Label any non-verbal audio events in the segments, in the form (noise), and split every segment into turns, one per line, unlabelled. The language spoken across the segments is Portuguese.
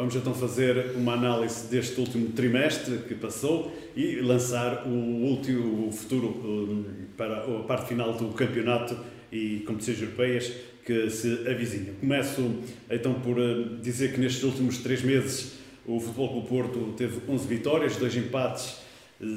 Vamos então fazer uma análise deste último trimestre que passou e lançar o último o futuro para a parte final do campeonato e competições europeias que se avizinham. Começo então por uh, dizer que nestes últimos três meses o Futebol do Porto teve 11 vitórias, dois empates,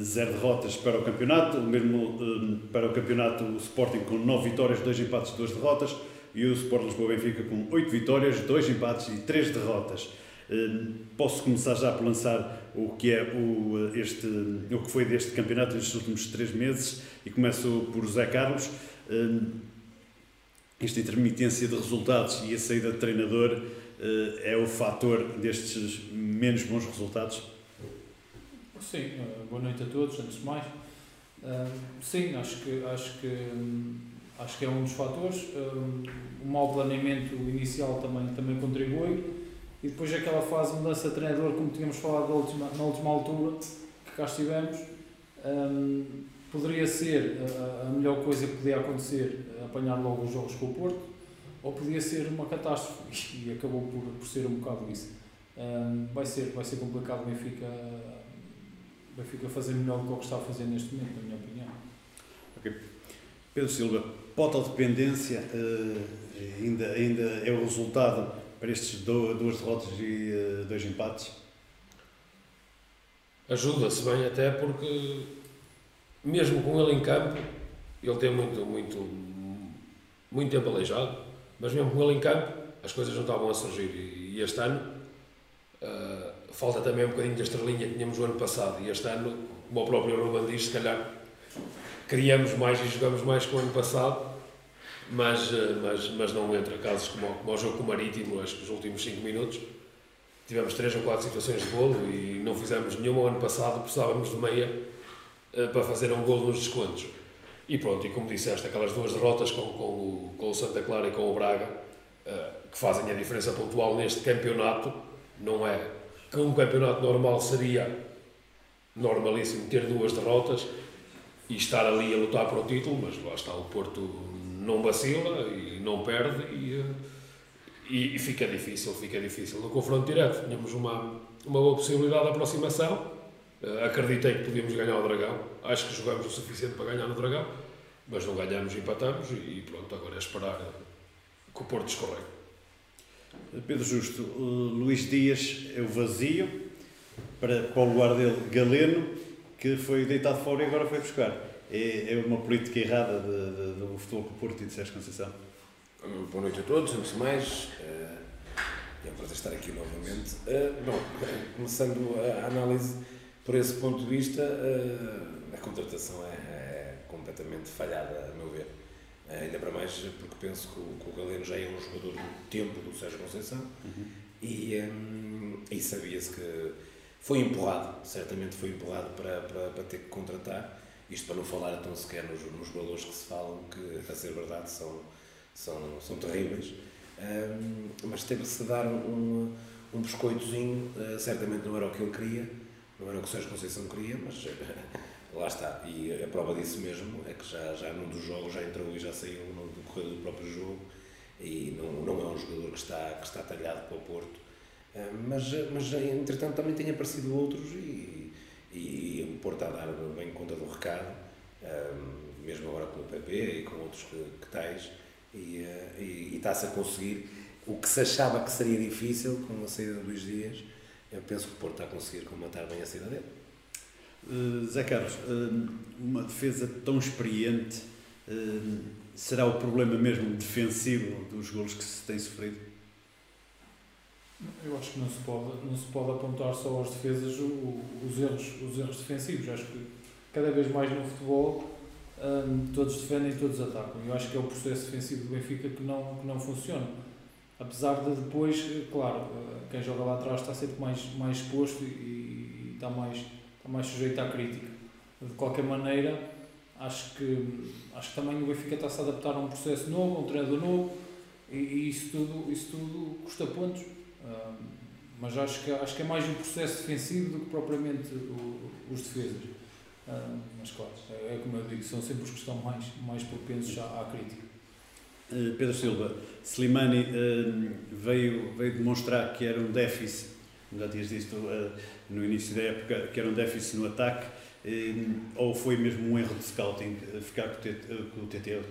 zero derrotas para o campeonato, o mesmo para o campeonato o Sporting com 9 vitórias, dois empates, duas derrotas e o Sport Lisboa Benfica com 8 vitórias, dois empates e três derrotas. Hum, posso começar já por lançar o que é o, este, o que foi deste campeonato nestes últimos três meses e começo por José Carlos. Hum, esta intermitência de resultados e a saída de treinador hum, é o fator destes menos bons resultados?
Sim, eh, boa noite a todos, antes de mais. Sim, acho que, acho que, acho que é um dos fatores. O mau planeamento inicial também, também contribui e depois aquela fase de mudança de treinador, como tínhamos falado na última, na última altura, que cá estivemos, um, poderia ser a, a, melhor coisa que podia acontecer, apanhar logo os jogos com o Porto, ou podia ser uma catástrofe, (laughs) e acabou por, por ser um bocado isso. Um, vai, ser, vai ser complicado o Benfica, Benfica fazer melhor do que o que está a fazer neste momento, na minha opinião.
Pedro Silva, dependência uh, ainda, ainda é o resultado para estes duas derrotas e uh, dois empates?
Ajuda-se bem até porque mesmo com ele em campo, ele tem muito, muito, muito tempo aleijado, mas mesmo com ele em campo, as coisas não estavam a surgir. E, este ano uh, falta também um bocadinho da estrelinha que tínhamos o ano passado. E este ano, como o próprio Ruben diz, se calhar criamos mais e jogamos mais que o ano passado mas, eh, mas, mas não entra. Casos como, como o jogo com o Marítimo, acho que os últimos 5 minutos, tivemos 3 ou 4 situações de golo e não fizemos nenhuma ano passado, precisávamos de meia uh, para fazer um golo nos descontos. E pronto, e como disseste, aquelas duas derrotas com, com, o, com o Santa Clara e com o Braga, uh, que fazem a diferença pontual neste campeonato, não é que um campeonato normal seria normalíssimo ter duas derrotas e estar ali a lutar para o título, mas lá está o Porto não vacila e não perde e, e, e, fica difícil, fica difícil. No confronto direto tínhamos uma, uma boa possibilidade de aproximação, uh, acreditei que podíamos ganhar o Dragão, acho que jogamos o suficiente para ganhar no Dragão, mas não ganhamos e empatamos e, pronto, agora é esperar que o Porto escorregue.
Pedro Justo, Luís Dias é o vazio para, para o lugar dele Galeno, que foi deitado fora e agora foi buscar é, é uma política errada de, de, do futebol com o Porto e de Sérgio Conceição?
Boa noite a todos, antes de mais. Uh, é um prazer estar aqui novamente. Uh, bom, (laughs) começando a análise por esse ponto de vista, uh, a contratação é, é, completamente falhada, a meu ver. Uh, ainda para mais porque penso que o, que o Galeno já é um jogador do tempo do Sérgio Conceição uhum. e, um, e sabia-se que foi empurrado, certamente foi empurrado para, para, para ter que contratar isto para não falar então sequer nos, nos valores que se falam, que a ser verdade são, são, são terríveis. Um, mas teve-se dar um, um biscoitozinho, uh, certamente não era o que ele queria, não era o que o Sérgio Conceição queria, mas (laughs) lá está. E a prova disso mesmo é que já, já num dos jogos já entrou e já saiu no decorrer do próprio jogo e não, não é um jogador que está, que está talhado para o Porto. Uh, mas, mas entretanto também tem aparecido outros e e, o Porto a dar bem conta do recado, um, mesmo agora com o PP e com outros que, que tais, e, uh, e, e está-se a conseguir o que se achava que seria difícil com a saída de Luís Dias, eu penso que o Porto está a conseguir combatar bem a saída dele.
Uh, Zé Carlos, uh, uma defesa tão experiente, uh, será o problema mesmo defensivo dos golos que se tem sofrido?
Eu acho que não se pode, não se pode apontar só às defesas os, erros, os erros defensivos. Acho que cada vez mais no futebol um, todos defendem e todos atacam. Eu acho que é o processo defensivo do Benfica que não, que não funciona. Apesar de depois, claro, eh, quem joga lá atrás está sempre mais, mais exposto e, e está, mais, está mais sujeito à crítica. De qualquer maneira, acho que, acho que também o Benfica está a adaptar a um processo novo, a um treinador novo e, e isso, tudo, isso tudo custa pontos mas acho que, acho que é mais o processo defensivo do que propriamente o, os defesas. mas claro, é, é, como eu digo, são sempre os que estão mais, mais propensos à, à crítica.
Uh, Pedro Silva, Slimani uh, veio, veio demonstrar que era um déficit já tinhas dito no início da época, que era um déficit no ataque, ou foi mesmo um erro de scouting ficar com o TT,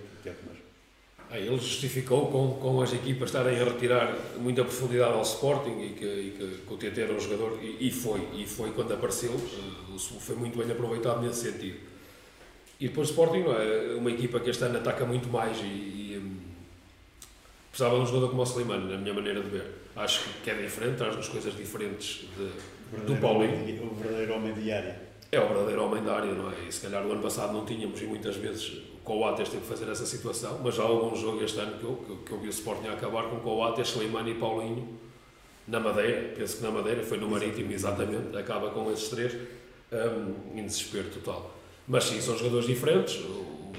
ele justificou com, com as equipas estarem a retirar muita profundidade ao Sporting e que, e que, o TT era um jogador, e, e, foi, e foi quando apareceu, foi muito bem aproveitado nesse sentido. E depois o Sporting é uma equipa que este ano ataca muito mais e, e um, precisava de um jogador como o Slimani, na minha maneira de ver. Acho que é diferente, traz-nos coisas diferentes de, do Paulinho.
O verdadeiro homem de área.
É o verdadeiro homem da área, não é? E se calhar o ano passado não tínhamos e muitas vezes Coates teve que fazer essa situação, mas há algum jogo este ano que eu, que, que eu vi o Sporting a acabar com Coates, Slimani e Paulinho na Madeira, penso que na Madeira, foi no Marítimo exatamente, acaba com esses três um, em desespero total. Mas sim, são jogadores diferentes. O,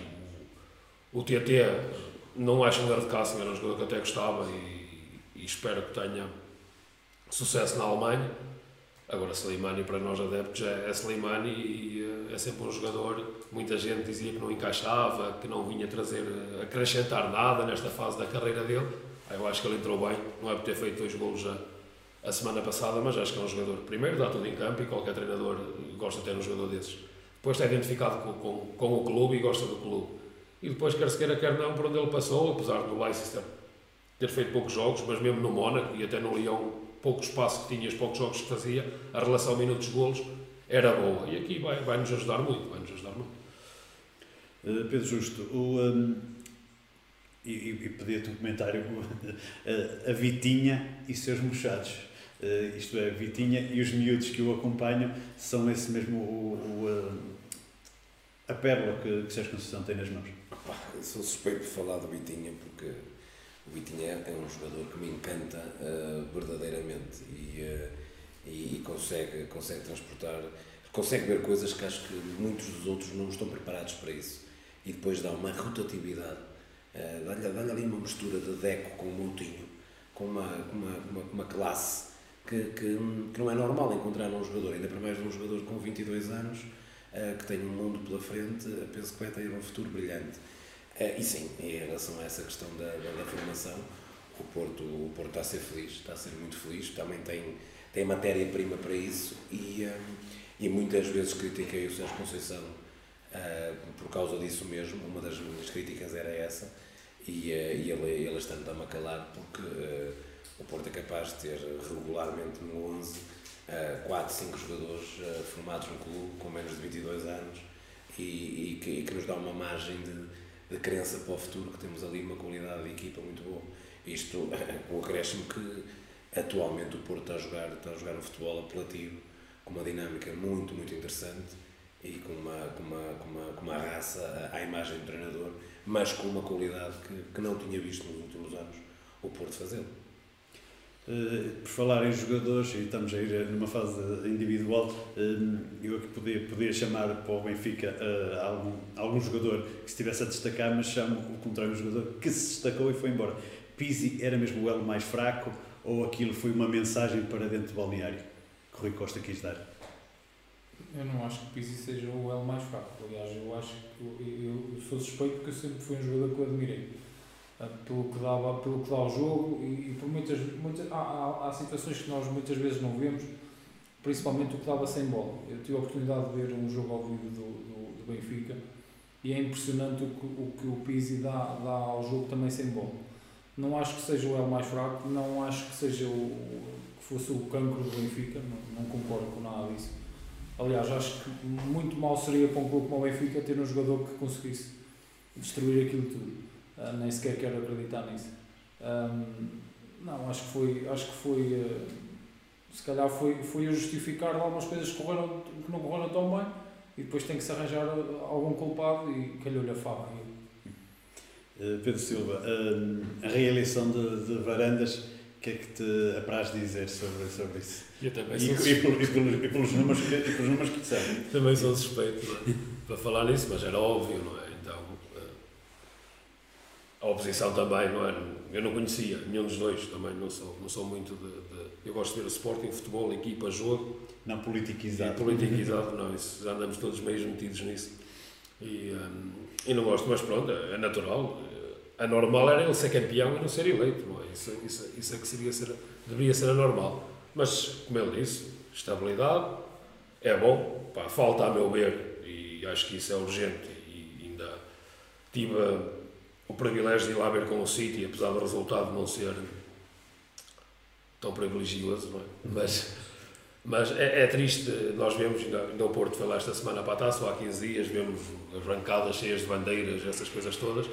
o TT não acho um grande casting, era um jogador que até gostava e, e espero que tenha sucesso na Alemanha Agora, Slimani para nós adeptos é, é Slimani e eh, é sempre um jogador. Muita gente dizia que não encaixava, que não vinha trazer, eh, acrescentar nada nesta fase da carreira dele. Eu acho que ele entrou bem, não é por ter feito dois golos a, a semana passada, mas acho que é um jogador. Primeiro, dá tudo em campo e qualquer treinador gosta de ter um jogador desses. Depois está identificado com, com, com o clube e gosta do clube. E depois, quer se queira, quer não, por onde ele passou, apesar do Leicester ter feito poucos jogos, mas mesmo no Mónaco e até no Lyon pouco espaço que tinha, os poucos jogos que fazia, a relação minutos-golos era boa. E aqui vai, vai nos ajudar muito, vai nos ajudar muito.
Uh, Pedro Justo, o, um, e, e pedia-te um comentário, uh, (laughs) a Vitinha e seus mochados. Uh, isto é, Vitinha e os miúdos que o acompanham são esse mesmo o, o a pérola que, que Sérgio Conceição tem nas mãos.
sou suspeito de falar do Vitinha porque o Vitinha é um jogador que me encanta uh, verdadeiramente e, uh, e, e, consegue, consegue transportar, consegue ver coisas que acho que muitos dos outros não estão preparados para isso. E depois dá uma rotatividade, uh, dá-lhe dá ali uma mistura de Deco com Moutinho, com uma, uma, uma, uma classe que, que, que, não é normal encontrar num jogador, ainda para mais um jogador com 22 anos, que tem um mundo pela frente, penso que vai ter um futuro brilhante. Uh, e sim, em relação a essa questão da, da, da, formação, o Porto, o Porto está a ser feliz, está a ser muito feliz, também tem, tem matéria-prima para isso e, um, eh, e muitas vezes critiquei o Sérgio Conceição uh, por causa disso mesmo, uma das minhas críticas era essa e, uh, e ele, ele está a calar porque o Porto é capaz de ter regularmente no 11 uh, 4, 5 jogadores formados no clube com menos de 22 anos e, e, que, e que nos dá uma margem de de crença para o futuro, que temos ali uma qualidade de equipa muito boa. Isto (laughs) com o acréscimo que atualmente o Porto está a jogar, está a jogar um futebol apelativo, com uma dinâmica muito, muito interessante e com uma, com uma, com uma, com uma raça à imagem do treinador, mas com uma qualidade que, que não tinha visto nos últimos anos o Porto fazê-lo.
Uh, por falar em jogadores, e estamos a ir numa fase individual, uh, eu aqui podia, podia chamar para o Benfica algum, algum jogador que estivesse a destacar, mas chamo o contrário, um jogador que se destacou e foi embora. Pizzi era mesmo o elo mais fraco ou aquilo foi uma mensagem para dentro do balneário que Rui Costa quis dar?
Eu não acho que Pizzi seja o elo mais fraco. Aliás, eu acho que eu, eu sou suspeito porque eu sempre fui um jogador que eu admirei pelo que, dava, pelo que dá ao jogo e, e por muitas, muitas há, há, há, situações que nós muitas vezes não vemos, principalmente o que dava sem bola. Eu tive a oportunidade de ver um jogo ao vivo do, do, do Benfica e é impressionante o que o, que o Pizzi dá, dá ao jogo também sem bola. Não acho que seja o El mais fraco, não acho que seja o que fosse o cancro do Benfica, não, não concordo com nada disso. Aliás, acho que muito mal seria para um clube como o Benfica ter um jogador que conseguisse destruir aquilo tudo. Uh, nem sequer quero acreditar nisso. Um, não, acho que foi, acho que foi, uh, se calhar foi, foi a justificar algumas coisas que, correram, que não correram tão bem e depois tem que se arranjar algum culpado e calhou-lhe a fama.
Uh, Pedro Silva, a reeleição de, de Varandas, o que é que te apraz dizer sobre, sobre isso?
Eu também
e,
sou
e, por, e, pelos, e, pelos números que, e pelos números que disseram.
Também sou suspeito é? para falar nisso, mas era óbvio, não é? A oposição também, não é? Eu não conhecia nenhum dos dois, também não sou, não sou muito de, de Eu gosto de ver o Sporting, futebol, equipa, jogo.
Não politiquizado.
E politiquizado, não, isso, já andamos todos meio metidos nisso. E, um, e não gosto, mas pronto, é natural. A normal era ele ser campeão e não ser eleito, não é? Isso, isso, isso é que seria ser, deveria ser a normal. Mas, como ele disse, estabilidade é bom, pá, falta a meu ver, e acho que isso é urgente, e ainda tive o privilégio de ir lá ver com o City, apesar do resultado não ser tão privilegioso, não é? Mas, mas é, é triste, nós vemos, ainda, o Porto foi lá esta semana para a taça, há 15 dias, vemos as rancadas cheias de bandeiras, essas coisas todas,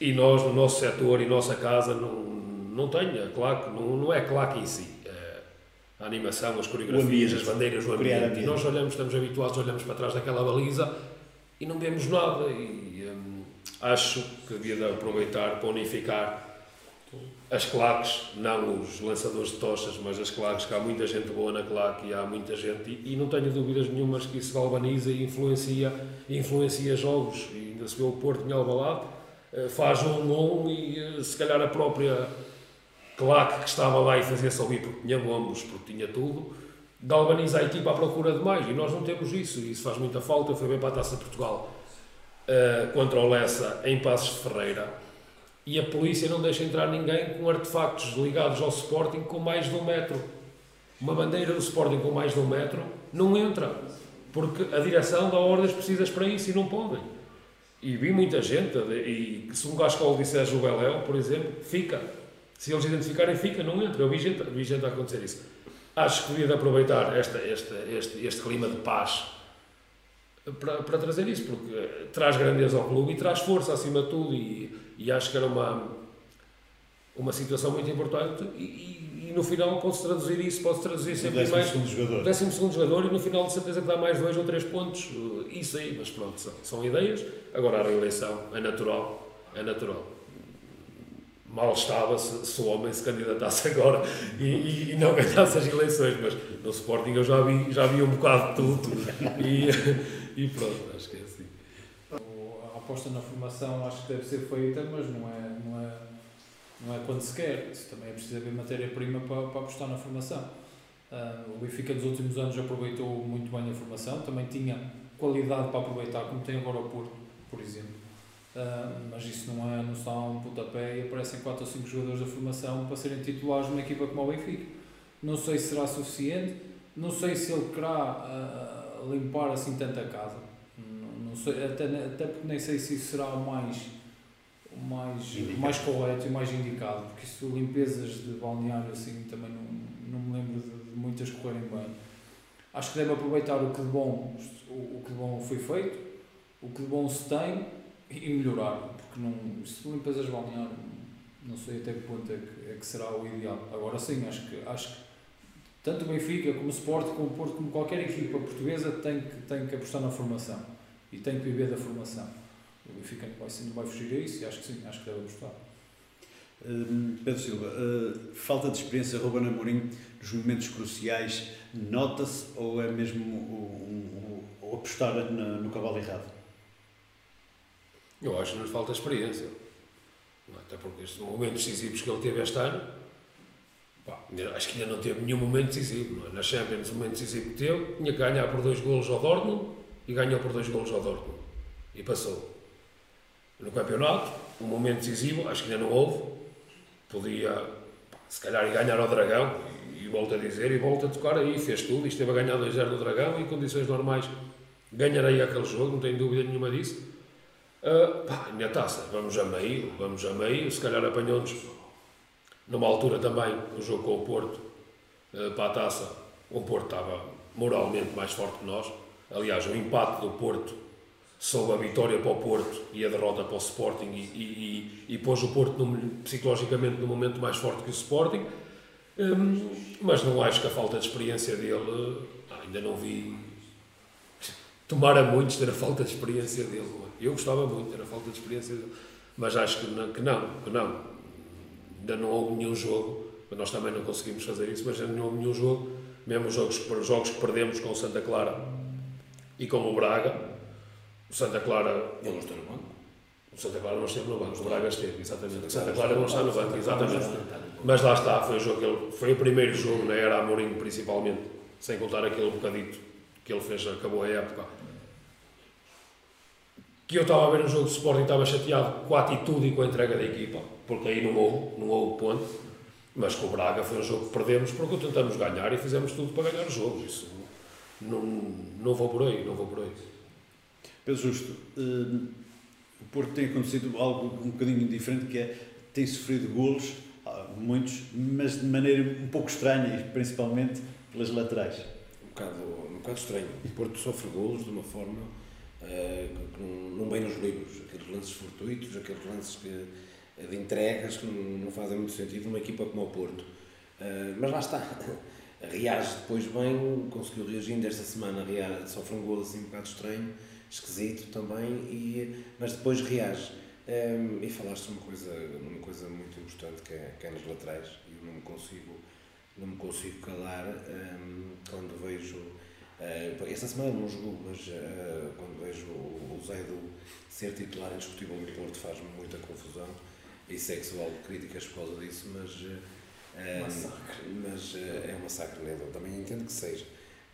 e nós, no nosso setor e nossa casa, não, não tem a claque, não, não é claque em si. É a animação, as coreografias, as bandeiras, o ambiente. E nós olhamos, estamos habituados, olhamos para trás daquela baliza e não vemos nada. E acho que devia de aproveitar para unificar as claques, não os lançadores de tochas, mas as claques, que há muita gente boa na claque e há muita gente, e, e não tenho dúvidas nenhumas que isso galvaniza e influencia, influencia jogos. E ainda se vê o Porto em Alvalade, eh, faz um um e eh, se calhar a própria claque que estava lá e fazia-se ouvir porque tinha bombos, porque tinha tudo, galvaniza a equipa à procura de mais e nós não temos isso e isso faz muita falta. Fui bem para a Taça de Portugal uh, contra o Lessa em Passos de Ferreira e a polícia não deixa entrar ninguém com artefactos ligados ao Sporting com mais de um metro. Uma bandeira do Sporting com mais de um metro não entra porque a direção dá ordens precisas para isso e não podem. E vi muita gente, e se um Gascol disser Jubeléu, por exemplo, fica. Se eles identificarem, fica, não entra. Eu vi gente, vi gente a acontecer isso. Acho que devia de aproveitar esta, esta, este, este clima de paz para, para trazer isso, porque traz grandeza ao clube e traz força acima de tudo. E, e acho que era uma, uma situação muito importante. E, e, e no final pode-se traduzir isso, pode-se traduzir sempre
o mais. Segundo jogador.
Décimo segundo jogador e no final de certeza que dá mais dois ou três pontos. Isso aí, mas pronto, são, são ideias. Agora a reeleição é natural. É natural mal estava se, se, o homem se candidatasse (laughs) agora e, e, e, não ganhasse as eleições, mas no Sporting eu já vi, já vi um bocado de tudo e, e pronto, acho que é assim.
A aposta na formação acho que deve ser feita, mas não é, não é, não é quando se quer, também é preciso haver matéria-prima para, para apostar na formação. Uh, o Benfica dos últimos anos aproveitou muito bem a formação, também tinha qualidade para aproveitar, como tem agora o Porto, por exemplo Uh, mas isso não é não só um pontapé e aparecem 4 ou 5 jogadores da formação para serem titulares numa equipa como o Benfica. Não sei se será suficiente, não sei se ele querá uh, limpar assim tanta casa. Não, não sei, até, até porque nem sei se isso será o mais, o mais, mais correto e mais indicado, porque isso limpezas de balneário assim também não, não me lembro de, de muitas correrem bem. Acho que deve aproveitar o que de bom, o, o que de bom foi feito, o que de bom se tem e melhorar, porque não, se limpezas balnear, não sei até que ponto é que, é que será o ideal. Agora sim, acho que, acho que tanto o Benfica como o Sport, como o Porto, como qualquer equipa portuguesa tem que, tem que apostar na formação e tem que viver da formação. O Benfica não vai, não vai fugir a isso e acho que sim, acho que deve apostar.
Uh, Pedro Silva, uh, falta de experiência Ruben Amorim nos momentos cruciais nota-se ou é mesmo o, o, o apostar na, no cavalo errado?
Eu acho que nos falta experiência. Até porque estes momentos decisivos que ele teve este ano, pá, acho que ainda não teve nenhum momento decisivo. É? Na Champions, o momento decisivo que teve, tinha que ganhar por dois golos ao Dortmund e ganhou por dois golos ao Dortmund. E passou. No campeonato, um momento decisivo, acho que ainda não houve. Podia, se calhar, ganhar ao Dragão, e, e volto a dizer, e volto a tocar aí, fez tudo, e esteve a ganhar 2-0 do Dragão, e em condições normais ganharei aquele jogo, não tenho dúvida nenhuma disso. Uh, pá, minha taça, vamos a meio, vamos a meio, se calhar apanhou-nos numa altura também, o jogo com o Porto, uh, para a taça, o Porto estava moralmente mais forte que nós. Aliás, o empate do Porto soube a vitória para o Porto e a derrota para o Sporting e, e, e, e pôs o Porto no, psicologicamente no momento mais forte que o Sporting. Um, mas não acho que a falta de experiência dele, ah, ainda não vi. Tomara muitos ter a falta de experiência dele. Eu gostava muito, era falta de experiência, mas acho que não, que não, que não. Ainda não houve nenhum jogo, nós também não conseguimos fazer isso, mas ainda não houve nenhum jogo, mesmo os jogos, os jogos que perdemos com o Santa Clara e com o Braga, o Santa Clara.
Ele não está no banco.
O Santa Clara não esteve no banco, o Braga esteve, exatamente. O Santa Clara não está no banco, exatamente. Mas lá está, foi o, jogo que ele, foi o primeiro jogo na era Amorim, principalmente, sem contar aquele bocadito que ele fez, acabou a época que eu estava a ver um jogo de Sporting e estava chateado com a atitude e com a entrega da equipa, porque aí não houve, não houve ponto. Mas com o Braga foi um jogo que perdemos porque tentamos ganhar e fizemos tudo para ganhar os jogos. Isso não, não vou por aí, não vou por aí.
Pedro Justo, uh, o Porto tem acontecido algo um bocadinho diferente que é tem sofrido golos, ah, muitos, mas de maneira um pouco estranha, e principalmente pelas laterais.
Um bocado, um bocado estranho. O Porto sofre golos de uma forma uh, que não, não vem nos livros. Aqueles lances fortuitos, aqueles lances que, de entregas que não, fazem muito sentido numa equipa como o Porto. Uh, mas lá está. (laughs) Reage depois bem, conseguiu reagindo esta semana, sofre um gol assim um bocado estranho, esquisito também, e, mas depois reage. Um, e falaste uma coisa, uma coisa muito importante que é, que é nas laterais, e eu não me consigo, não me consigo calar um, quando vejo. Esta semana não jogou, mas quando vejo o, o Zé do ser titular indiscutível no Porto faz-me muita confusão e sei que sou algo críticas por causa disso, mas, uh, mas é um massacre nele. Eu também entendo que seja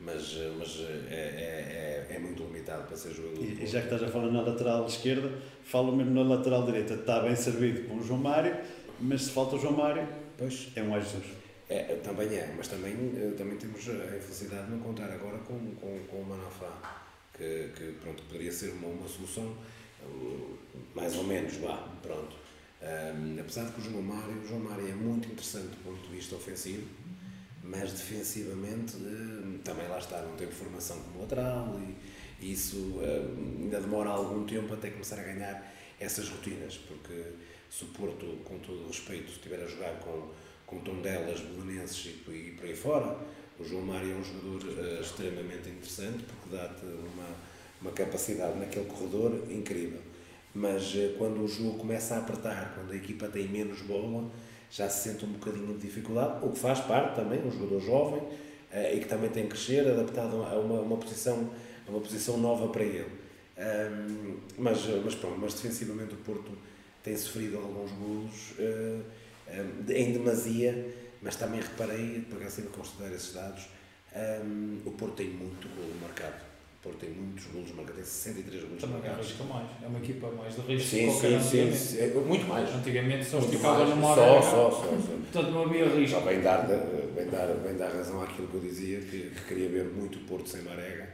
mas, mas é, é, é, é, muito limitado para ser jogador.
E, e, já que estás a falar na lateral esquerda, falo mesmo na lateral direita. Está bem servido com o João Mário, mas se falta o João Mário, pois é um Jesus.
É, também é, mas também, eh, também temos a infelicidade de não contar agora com, com, com o Manafá, que, que pronto, poderia ser uma, uma solução eh, mais ou menos, vá, pronto. Um, apesar de que o João Mário, o João Mário é muito interessante do ponto de vista ofensivo, mas defensivamente eh, também lá está, não teve formação como lateral e isso eh, ainda demora algum tempo até começar a ganhar essas rotinas, porque se o Porto, com todo o respeito, estiver a jogar com, com Tondelas, Belenenses e, e por aí fora, o João Mário é um jogador uh, extremamente interessante porque dá-te uma, uma capacidade naquele corredor incrível. Mas uh, quando o jogo começa a apertar, quando a equipa tem menos bola, já se sente um bocadinho de dificuldade, o que faz parte também, um jogador jovem uh, e que também tem que crescer, adaptado a uma, uma, posição, a uma posição nova para ele. Mas, mas pronto, mas defensivamente o Porto tem sofrido alguns golos em demasia, mas também reparei, por acaso sempre considerar esses dados, o Porto tem muito golo marcado Porto tem muitos golos marcados, tem 63 golos
Também
marcados.
arrisca mais, é uma equipa mais de risco
sim, sim, sim, sim, é, muito mais.
Antigamente só
muito
ficava
no
mar.
Só, só, só, só.
Portanto não havia risco.
Só bem dar, bem, dar, bem dar razão àquilo que eu dizia, que, que queria ver muito o Porto sem Marega,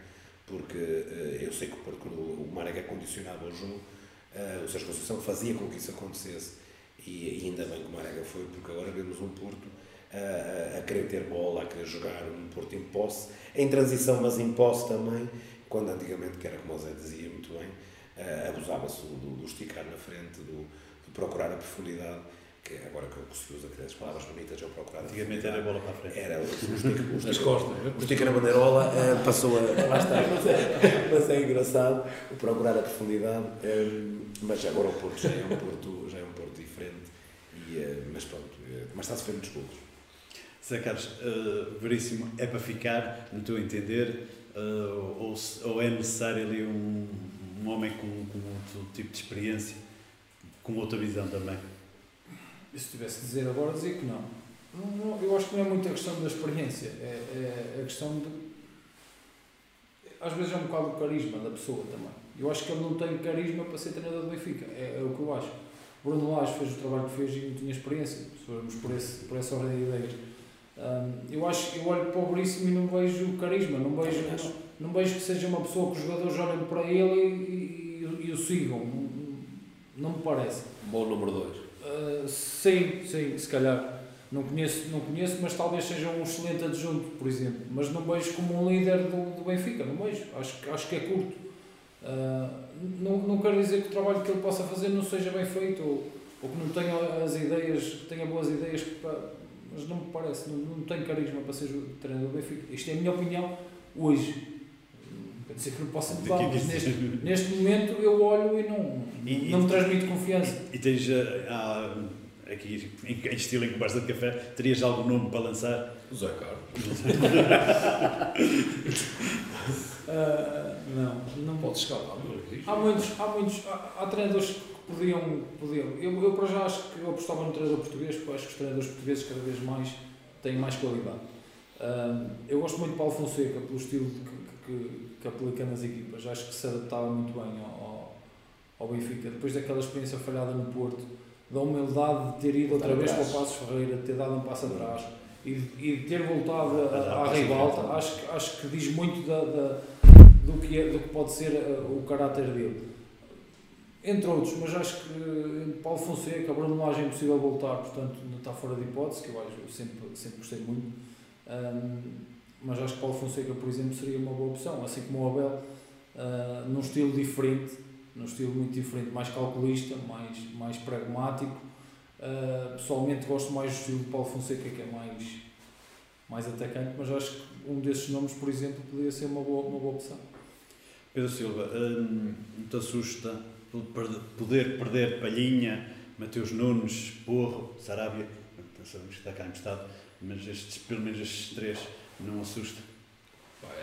porque uh, eu sei que o Porto, o Marega condicionava o jogo, uh, o Sérgio Conceição fazia com que isso acontecesse. E, e ainda bem que o Marega foi, porque agora vemos um Porto a, a, a querer ter bola, a querer jogar, um Porto em posse, em transição, mas em posse também quando antigamente, que era como o Zé dizia muito bem, uh, abusava-se do, do, esticar na frente, do, de procurar a profundidade, que é agora que se usa aquelas palavras bonitas, é o procurar
Antigamente era a bola para a frente.
Era o, o,
Nas costas.
O esticar na bandeirola uh, passou a. Lá está, mas é, mas é engraçado o procurar a profundidade, um, eh, mas agora o Porto já é um Porto, já é um Porto diferente, e, uh, mas pronto, mas está-se a ver muitos golos.
Zé Carlos, uh, Veríssimo, é para ficar, no teu entender, uh, ou, ou, é necessário ali um, um homem com, com outro tipo de experiência, com outra visão também?
Se tivesse que dizer agora, dizia que não. não, não eu acho que não é muito a questão da experiência, é, é a questão de. Às vezes é um bocado o carisma da pessoa também. Eu acho que ele não tem carisma para ser treinador do Benfica, é, é o que eu acho. Bruno Lage fez o trabalho que fez e não tinha experiência, se formos por, esse, por essa ordem de ideias. Um, eu acho eu olho para o Veríssimo e não vejo carisma, não vejo, não, não, vejo que seja uma pessoa que os jogadores olhem para ele e, e, e, o sigam. Não, não, me parece.
Bom número 2.
Uh, sim, sim, se calhar. Não conheço, não conheço, mas talvez seja um excelente adjunto, por exemplo. Mas não vejo como um líder do, do Benfica, não vejo. Acho, acho que é curto. Uh, não, não quero dizer que o trabalho que ele possa fazer não seja bem feito ou, ou que não tenha as ideias, que tenha boas ideias para mas não me parece, não, não tem carisma para ser treinador do Benfica. Isto é a minha opinião hoje. Quer dizer que não possa mudar, mas neste, neste momento eu olho e não, e, não me transmite confiança.
E, e tens ah, aqui, em, estilo em conversa de café, terias algum nome para lançar?
O Zé Carlos.
uh, (laughs) não, não.
Pode escalar,
há muitos, há muitos, há, há treinadores podiam. podiam. Eu, eu para já acho que eu apostava no treinador português, porque acho que os treinadores portugueses cada vez mais têm mais qualidade. Uh, eu gosto muito de Paulo Fonseca, pelo estilo que, que, que aplica nas equipas. Acho que se adaptava muito bem ao, ao Benfica. Depois daquela experiência falhada no Porto, da humildade de ter ido outra vez para o Passos Ferreira, de ter dado um passo atrás e, de- e de ter voltado à, ribalta, acho, que- acho que diz muito da, da- do, que é, do que pode ser eh, o caráter dele. Entre outros, mas acho que eh, Paulo Fonseca, Bruno Lage é impossível voltar, portanto não está fora de hipótese, que eu, acho, eu sempre, sempre gostei muito. Ahm, mas acho que Paulo Fonseca, por exemplo, seria uma boa opção, assim como o Abel, ah, num estilo diferente, num estilo muito diferente, mais calculista, mais, mais pragmático. Ah, pessoalmente gosto mais do estilo de Paulo Fonseca, que é mais, mais atacante, mas acho que um desses nomes, por exemplo, poderia ser uma boa, uma boa opção.
Pedro Silva, hum, te assusta poder perder Palhinha, Mateus Nunes, Porro, Sarabia, sabemos que está cá emprestado, mas estes, pelo menos estes três não assusta.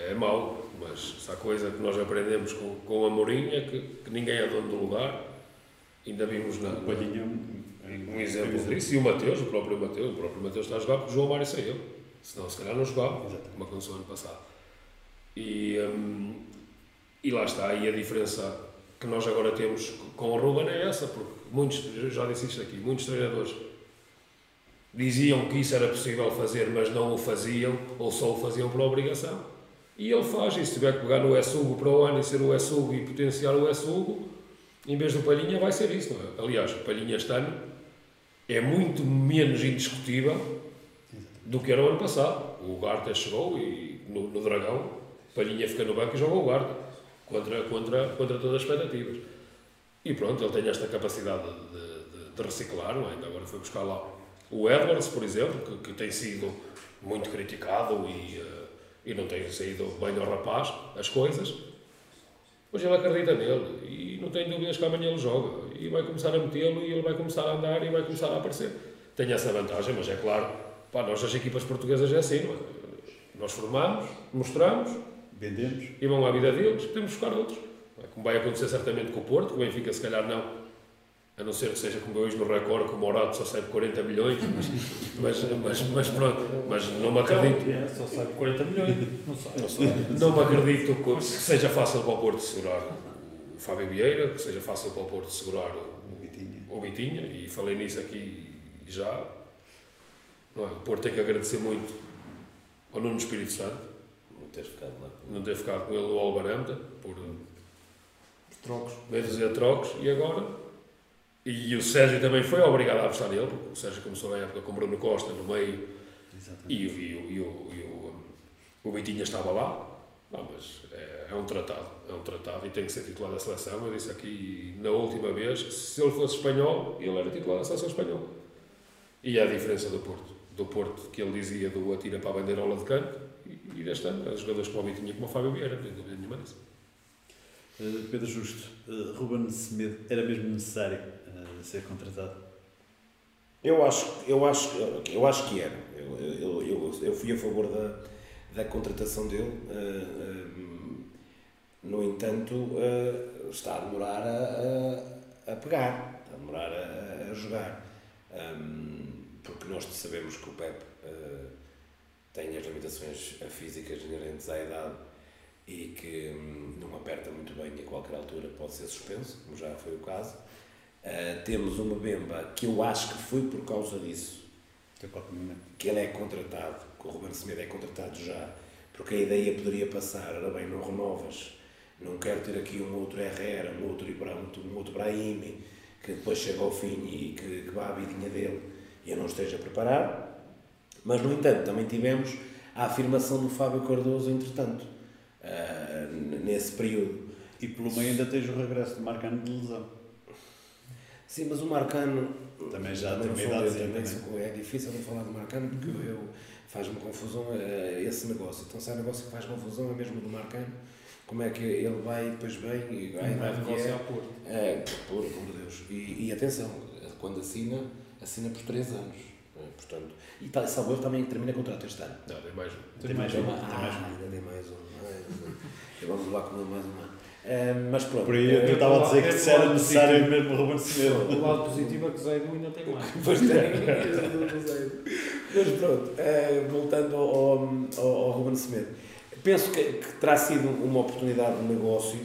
É mau, mas há coisa que nós aprendemos com, com a Mourinho é que, que ninguém é dono do lugar. Ainda vimos na,
O Palhinha é um,
um exemplo disso. E o Mateus, o próprio Mateus, o próprio Mateus está a jogar porque o João Mário saiu. Senão, se calhar, não jogava,
Exatamente.
como aconteceu ano passado. E, hum, e lá está. E a diferença que nós agora temos com o Ruben é essa, porque muitos, já disse isto aqui, muitos treinadores diziam que isso era possível fazer, mas não o faziam, ou só o faziam por obrigação. E ele faz, e se tiver que pegar no S-Hugo para o ano e ser o S-Hugo e potenciar o S-Hugo, em vez do Palhinha vai ser isso, não é? Aliás, o Palhinha este ano é muito menos indiscutível do que era o ano passado. O Ugarte chegou e no, no Dragão, Palhinha fica no banco e joga o Ugarte contra, contra, contra todas as expectativas. E pronto, ele tem esta capacidade de, de, de reciclar, não é? Ainda agora foi buscar lá o Edwards, por exemplo, que, que tem sido muito criticado e, eh, e não tem saído bem ao rapaz as coisas. Mas ele acredita nele e não tem dúvidas que amanhã ele joga e vai começar a metê-lo e ele vai começar a andar e vai começar a aparecer. Tem essa vantagem, mas é claro, pá, nós as equipas portuguesas é assim, não é? Nós formamos, mostramos
Vendemos.
e vão à vida deles, temos de buscar outros. Como vai acontecer certamente com o Porto, que o Benfica se calhar não, a não ser que seja como hoje no recorde, que o Morato só sai de 40 milhões, mas, mas, mas, mas pronto, mas não me acredito.
É, só sai por 40 milhões, não sai.
Não, me acredito que que seja fácil para o Porto segurar o Fábio Vieira, que seja fácil para o Porto segurar o,
Vitinha,
e falei nisso aqui já. É? O Porto tem que agradecer muito ao Nuno Espírito Santo,
teres ficado lá.
não ter ficado com ele no Albaranta, por
Os trocos.
meio dizer trocos, e agora. E o Sérgio também foi obrigado a apostar nele, porque o Sérgio começou a época com o Bruno Costa no meio
Exatamente.
e, o- e, o- e, o- e o, o Vitinha estava lá. Não, mas é, é um tratado, é um tratado e tem que ser titular da seleção. Eu disse aqui na última vez que se ele fosse espanhol, ele era titular da seleção espanhola. E é a diferença do Porto. Do Porto que ele dizia do atira para a bandeira ao lado de canto e, e deste ano, os jogadores como o Vitinha como o Fábio Vieira, não tem dúvida nenhuma disso.
Uh, Pedro Justo, uh, Ruben Semedo, era mesmo necessário uh, ser contratado?
Eu acho, eu acho, eu acho que era. Eu, eu, eu, eu fui a favor da, da contratação dele. eh, eh, no entanto, eh, está a demorar a, a, a pegar, está a demorar a, a jogar. Porque nós sabemos que o Pep eh, tem as limitações físicas inerentes à idade e que hum, não aperta muito bem a qualquer altura, pode ser suspenso, como já foi o caso. Uh, temos uma Bemba que eu acho que foi por causa disso que ele é contratado, que o Ruben Semedo é contratado já, porque a ideia poderia passar, ora bem, não renovas, não quero ter aqui um outro Herrera, um outro, Ibra, um outro Brahimi, que depois chega ao fim e que, que vá à vidinha dele e eu não esteja preparado. Mas, no entanto, também tivemos a afirmação do Fábio Cardoso, entretanto, uh, nesse período.
E pelo meio ainda tens o regresso de Marcano de lesão.
Sim, mas o Marcano
Também já tem uma idade.
sou- é difícil de falar de Marcano porque eu faz-me confusão eh, esse negócio. Então se há negócio que faz confusão é mesmo do Marcano. Como é que ele vai e depois vem e
vai
idade que
negociar
é.
Porto.
É, por de Deus. E, e atenção, quando assina, assina por 3 anos. Portanto, e tá, salvo erro também termina contrato este ano.
Não, tem mais um.
Tem mais
Tem
um.
ma-
Tem mais
ah,
um.
ainda tem mais um. mais um. Vamos lá com mais uma. Eh, mas pronto.
Por aí eu
eh,
estava a dizer que
Esse
se era necessário
positivo.
mesmo o Ruben
O
Semedo.
lado positivo é que o Zé Edu ainda tem mais. (laughs)
Pois tem. Mas pronto, eh, voltando ao, ao, ao Ruben Semedo, penso que, que terá sido uma oportunidade de negócio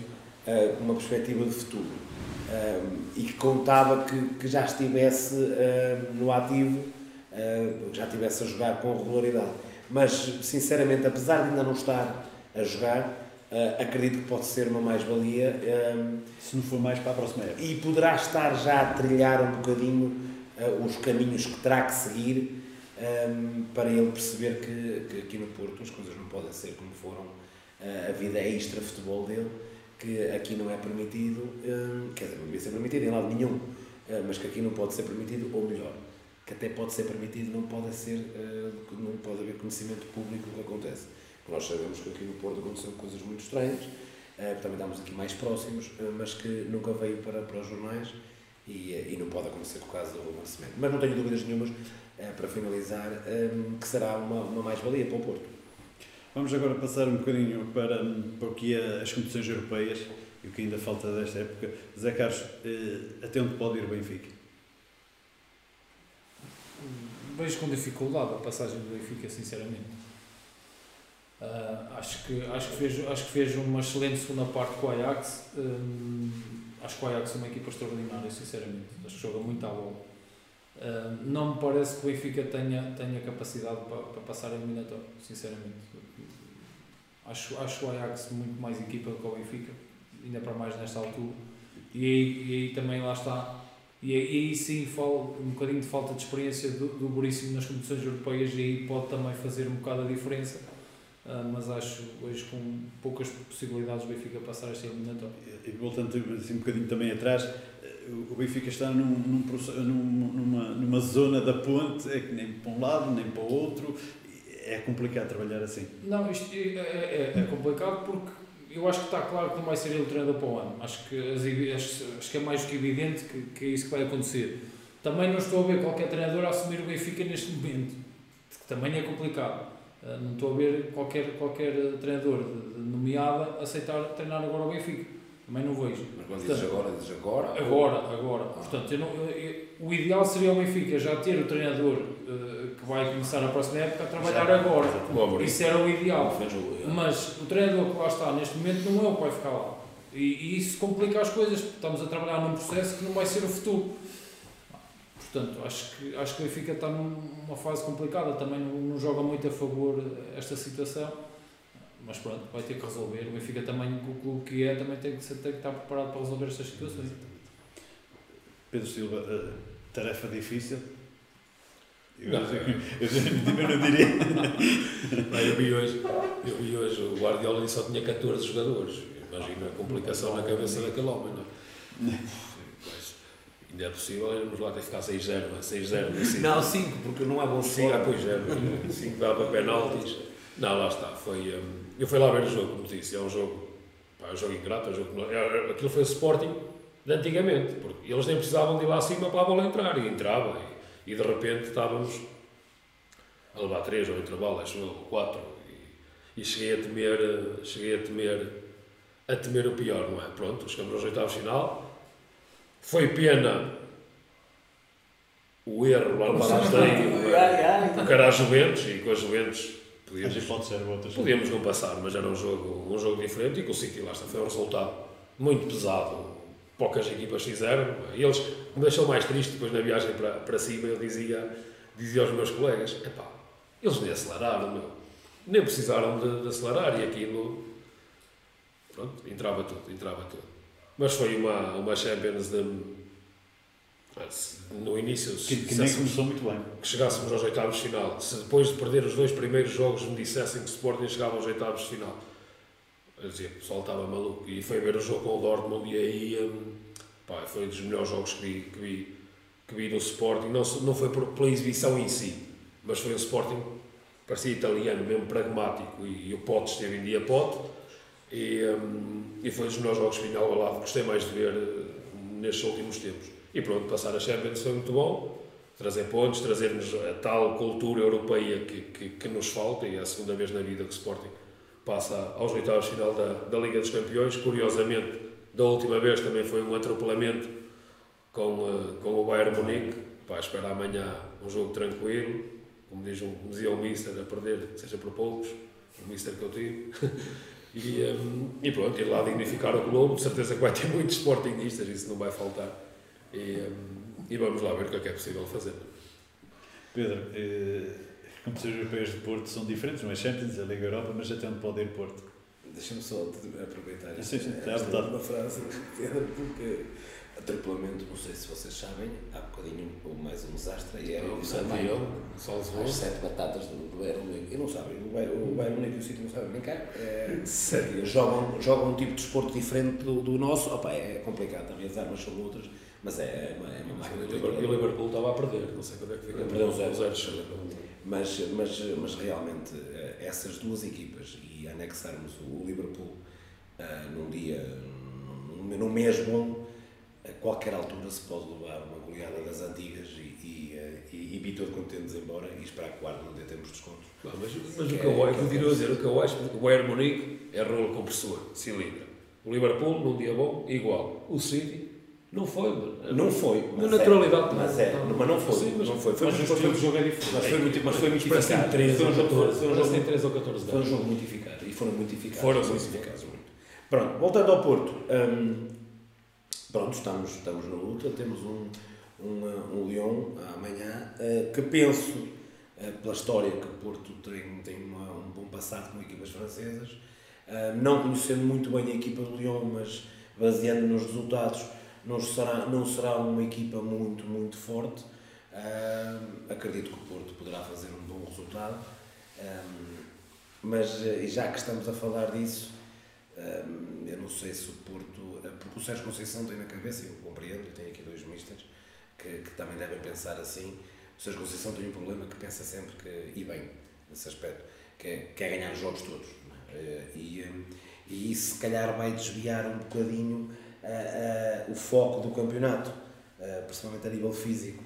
com uma perspectiva de futuro. e que contava que, que já estivesse no ativo, já estivesse a jogar com regularidade. Mas, sinceramente, apesar de ainda não estar a jogar, Uh, acredito que pode ser uma mais-valia.
Um, Se não for mais para a próxima época.
E poderá estar já a trilhar um bocadinho uh, os caminhos que terá que seguir um, para ele perceber que, que, aqui no Porto as coisas não podem ser como foram uh, a vida extra futebol dele, que aqui não é permitido, quer dizer, não devia ser permitido em lado nenhum, mas que aqui não pode ser permitido, ou melhor, que até pode ser permitido, não pode ser, não pode haver conhecimento público do que acontece nós sabemos que aqui no Porto aconteceram coisas muito estranhas, uh, também estamos aqui mais próximos, uh, mas que nunca veio para, para os jornais e, e não pode acontecer com o caso do Ruben. Mas não tenho dúvidas nenhumas, para finalizar, que será uma, uma mais-valia para o Porto.
Vamos agora passar um bocadinho para, para o que é as competições europeias e o que ainda falta desta época. Zé Carlos, até onde pode ir o Benfica?
Vejo com dificuldade a passagem do Benfica, sinceramente Uh, acho, que, acho, que fez, acho que fez uma excelente segunda parte com o Ajax. Um, acho que o Ajax é uma equipa extraordinária, sinceramente. Acho que joga muito à bola. Uh, não me parece que o Benfica tenha, tenha capacidade para, para passar a eliminatória, sinceramente. Acho, acho o Ajax muito mais equipa que o Benfica, ainda para mais nesta altura. E aí, e aí também lá está. E aí, sim um bocadinho de falta de experiência do, do Buríssimo nas competições europeias e aí pode também fazer um bocado a diferença Uh, mas acho hoje com poucas possibilidades o Benfica passar esta eliminatória.
E voltando assim, um bocadinho também atrás, eh, o Benfica está num, num, numa, numa zona da ponte, é que nem para um lado, nem para o outro, é complicado trabalhar assim.
Não, isto é, é, é, complicado porque eu acho que está claro que não vai ser ele o treinador para o ano. Acho que, acho, acho que é mais do que evidente que, que é isso que vai acontecer. Também não estou a ver qualquer treinador a assumir o Benfica neste momento, que também é complicado. Ah, não estou a ver qualquer, qualquer treinador de, de nomeada aceitar treinar agora o Benfica. Também não vejo.
Mas quando dizes agora, dizes agora?
Agora, agora. Ah. Portanto, eu não, eu, o ideal seria o Benfica já ter o treinador uh, que vai começar a próxima época a trabalhar já, agora. Isso era o ideal. Mas o treinador que lá está neste momento não é o que vai ficar lá. E, e isso complica as coisas, estamos a trabalhar num processo que não vai ser o futuro. Portanto, acho que, acho que o Benfica está numa fase complicada, também não, não joga muito a favor esta situação, mas pronto, vai ter que resolver. O Benfica também, o clube que é, também tem que, tem que estar preparado para resolver estas situações.
Pedro Silva, uh, tarefa difícil? Eu não, (laughs) eu, eu, não diria. (laughs)
Não, eu, vi hoje, eu vi hoje o Guardiola só tinha 14 jogadores. Imagina a complicação na cabeça daquele homem, não é? Ainda é possível, irmos lá ter que ficar 6-0, 6-0.
Não, 5, porque não é bom
5. Ah, pois é, 5 dá para penaltis. (laughs) Não, lá está. Foi, um, eu fui lá ver o jogo, como disse, é um jogo, pá, é um jogo ingrato, é um jogo, é, aquilo foi o Sporting de antigamente, porque eles nem precisavam de ir lá acima para a bola entrar, e entrava, e, e de repente estávamos a levar 3 ou intervalo, acho eu, 4, e, e cheguei a temer, cheguei a temer, a temer o pior, não é? Pronto, chegamos aos oitavos final, foi pena o erro lá no Palácio (laughs) porque era a Juventus e com a Juventus podíamos,
pode ser outras
podíamos não passar, mas era um jogo, um jogo diferente e com o City lá está, foi um resultado muito pesado. Poucas equipas fizeram. E eles me deixou mais triste depois na viagem para, para cima. Eu dizia, dizia aos meus colegas: epá, eles nem aceleraram, meu. nem precisaram de, de acelerar e aquilo. Pronto, entrava tudo, entrava tudo. Mas foi uma, uma Champions de. No início,
que, que nem começou muito bem.
Que chegássemos aos oitavos de final. Se depois de perder os dois primeiros jogos me dissessem que o Sporting chegava aos oitavos de final, eu dizia, o pessoal estava maluco. E foi ver o jogo com o Dortmund e aí hum, pá, foi um dos melhores jogos que vi, que vi, que vi no Sporting. Não, não foi por, pela exibição em si, mas foi o Sporting, parecia italiano, mesmo pragmático. E, e o Pote esteve em dia Pote e, um, e foi dos melhores jogos que ao gostei mais de ver uh, nestes últimos tempos. E pronto, passar a Champions foi muito bom, trazer pontos, trazermos a tal cultura europeia que, que, que, nos falta, e é a segunda vez na vida que o Sporting passa aos oitavos de final da, da Liga dos Campeões. Curiosamente, da última vez também foi um atropelamento com, uh, com o Bayern Munique. Para esperar amanhã um jogo tranquilo, como, diz um, como dizia o Mister, a perder, seja por poucos, o Mister que eu tive. (laughs) E, um, e pronto, ir lá dignificar o Globo, de certeza que vai ter (laughs) muitos sportingistas, isso não vai faltar. E, e vamos lá ver o que é que é possível fazer.
Pedro, eh, competições europeias de Porto são diferentes, não é Champions, é a Liga Europa, mas até onde pode ir Porto?
Deixa-me só aproveitar
sim, sim,
esta, esta uma frase, porque atropelamento, não sei se vocês sabem, há bocadinho mais um desastre e é
o Santiago,
as sete batatas do, do Bayern Munique. E não sabem, o Bayern, o Bayern Munique e o City não sabem brincar. É, jogam, jogam um tipo de desporto diferente do, do nosso. Opa, é complicado também, as armas são outras, mas é, é uma, é uma máquina.
E o Liverpool estava a perder, não sei quando é que fica.
Perdeu zero. zero mas, mas, mas realmente, eh, essas duas equipas e anexarmos o Liverpool uh, num dia, num, num mês bom a qualquer altura se pode levar uma goleada das antigas e, e, eh, e, e contentes embora e esperar que o não dê tempo de descontos.
Mas, mas o que eu, acho, continuo a dizer, o que eu acho, o Bayern Munique é rolo com pessoa, cilindro. O Liverpool, num dia bom, igual. O City, não foi,
mano. Não foi.
Na é. naturalidade.
Mas é, mas não foi. Sim,
mas
não foi.
Foi, mas
muito,
foi, o jogo é diferente. Mas foi muito,
mas foi muito
eficaz. Parece 13 ou 14. Foi um jogo,
13
ou 14
Foi um jogo muito eficaz. E foram muito eficazes.
Foram muito eficazes.
Pronto, voltando ao Porto. Hum, pronto, estamos, estamos na luta, temos um, um, um Lyon amanhã, uh, que penso, uh, pela história que o Porto tem, tem uma, um bom passado com equipas francesas, uh, não conhecendo muito bem a equipa do Lyon, mas baseando nos resultados, não será, não será uma equipa muito, muito forte. acredito que o Porto poderá fazer um bom resultado, mas já que estamos a falar disso, eu não sei se o Porto. Eh, porque o Sérgio Conceição tem na cabeça, eu compreendo, e tenho aqui dois misters que, que também devem pensar assim. O Sérgio Conceição tem um problema que pensa sempre que. e bem, nesse aspecto, que é, que é ganhar os jogos todos. É? E, e isso, se calhar, vai desviar um bocadinho uh, o foco do campeonato, uh, principalmente a nível físico.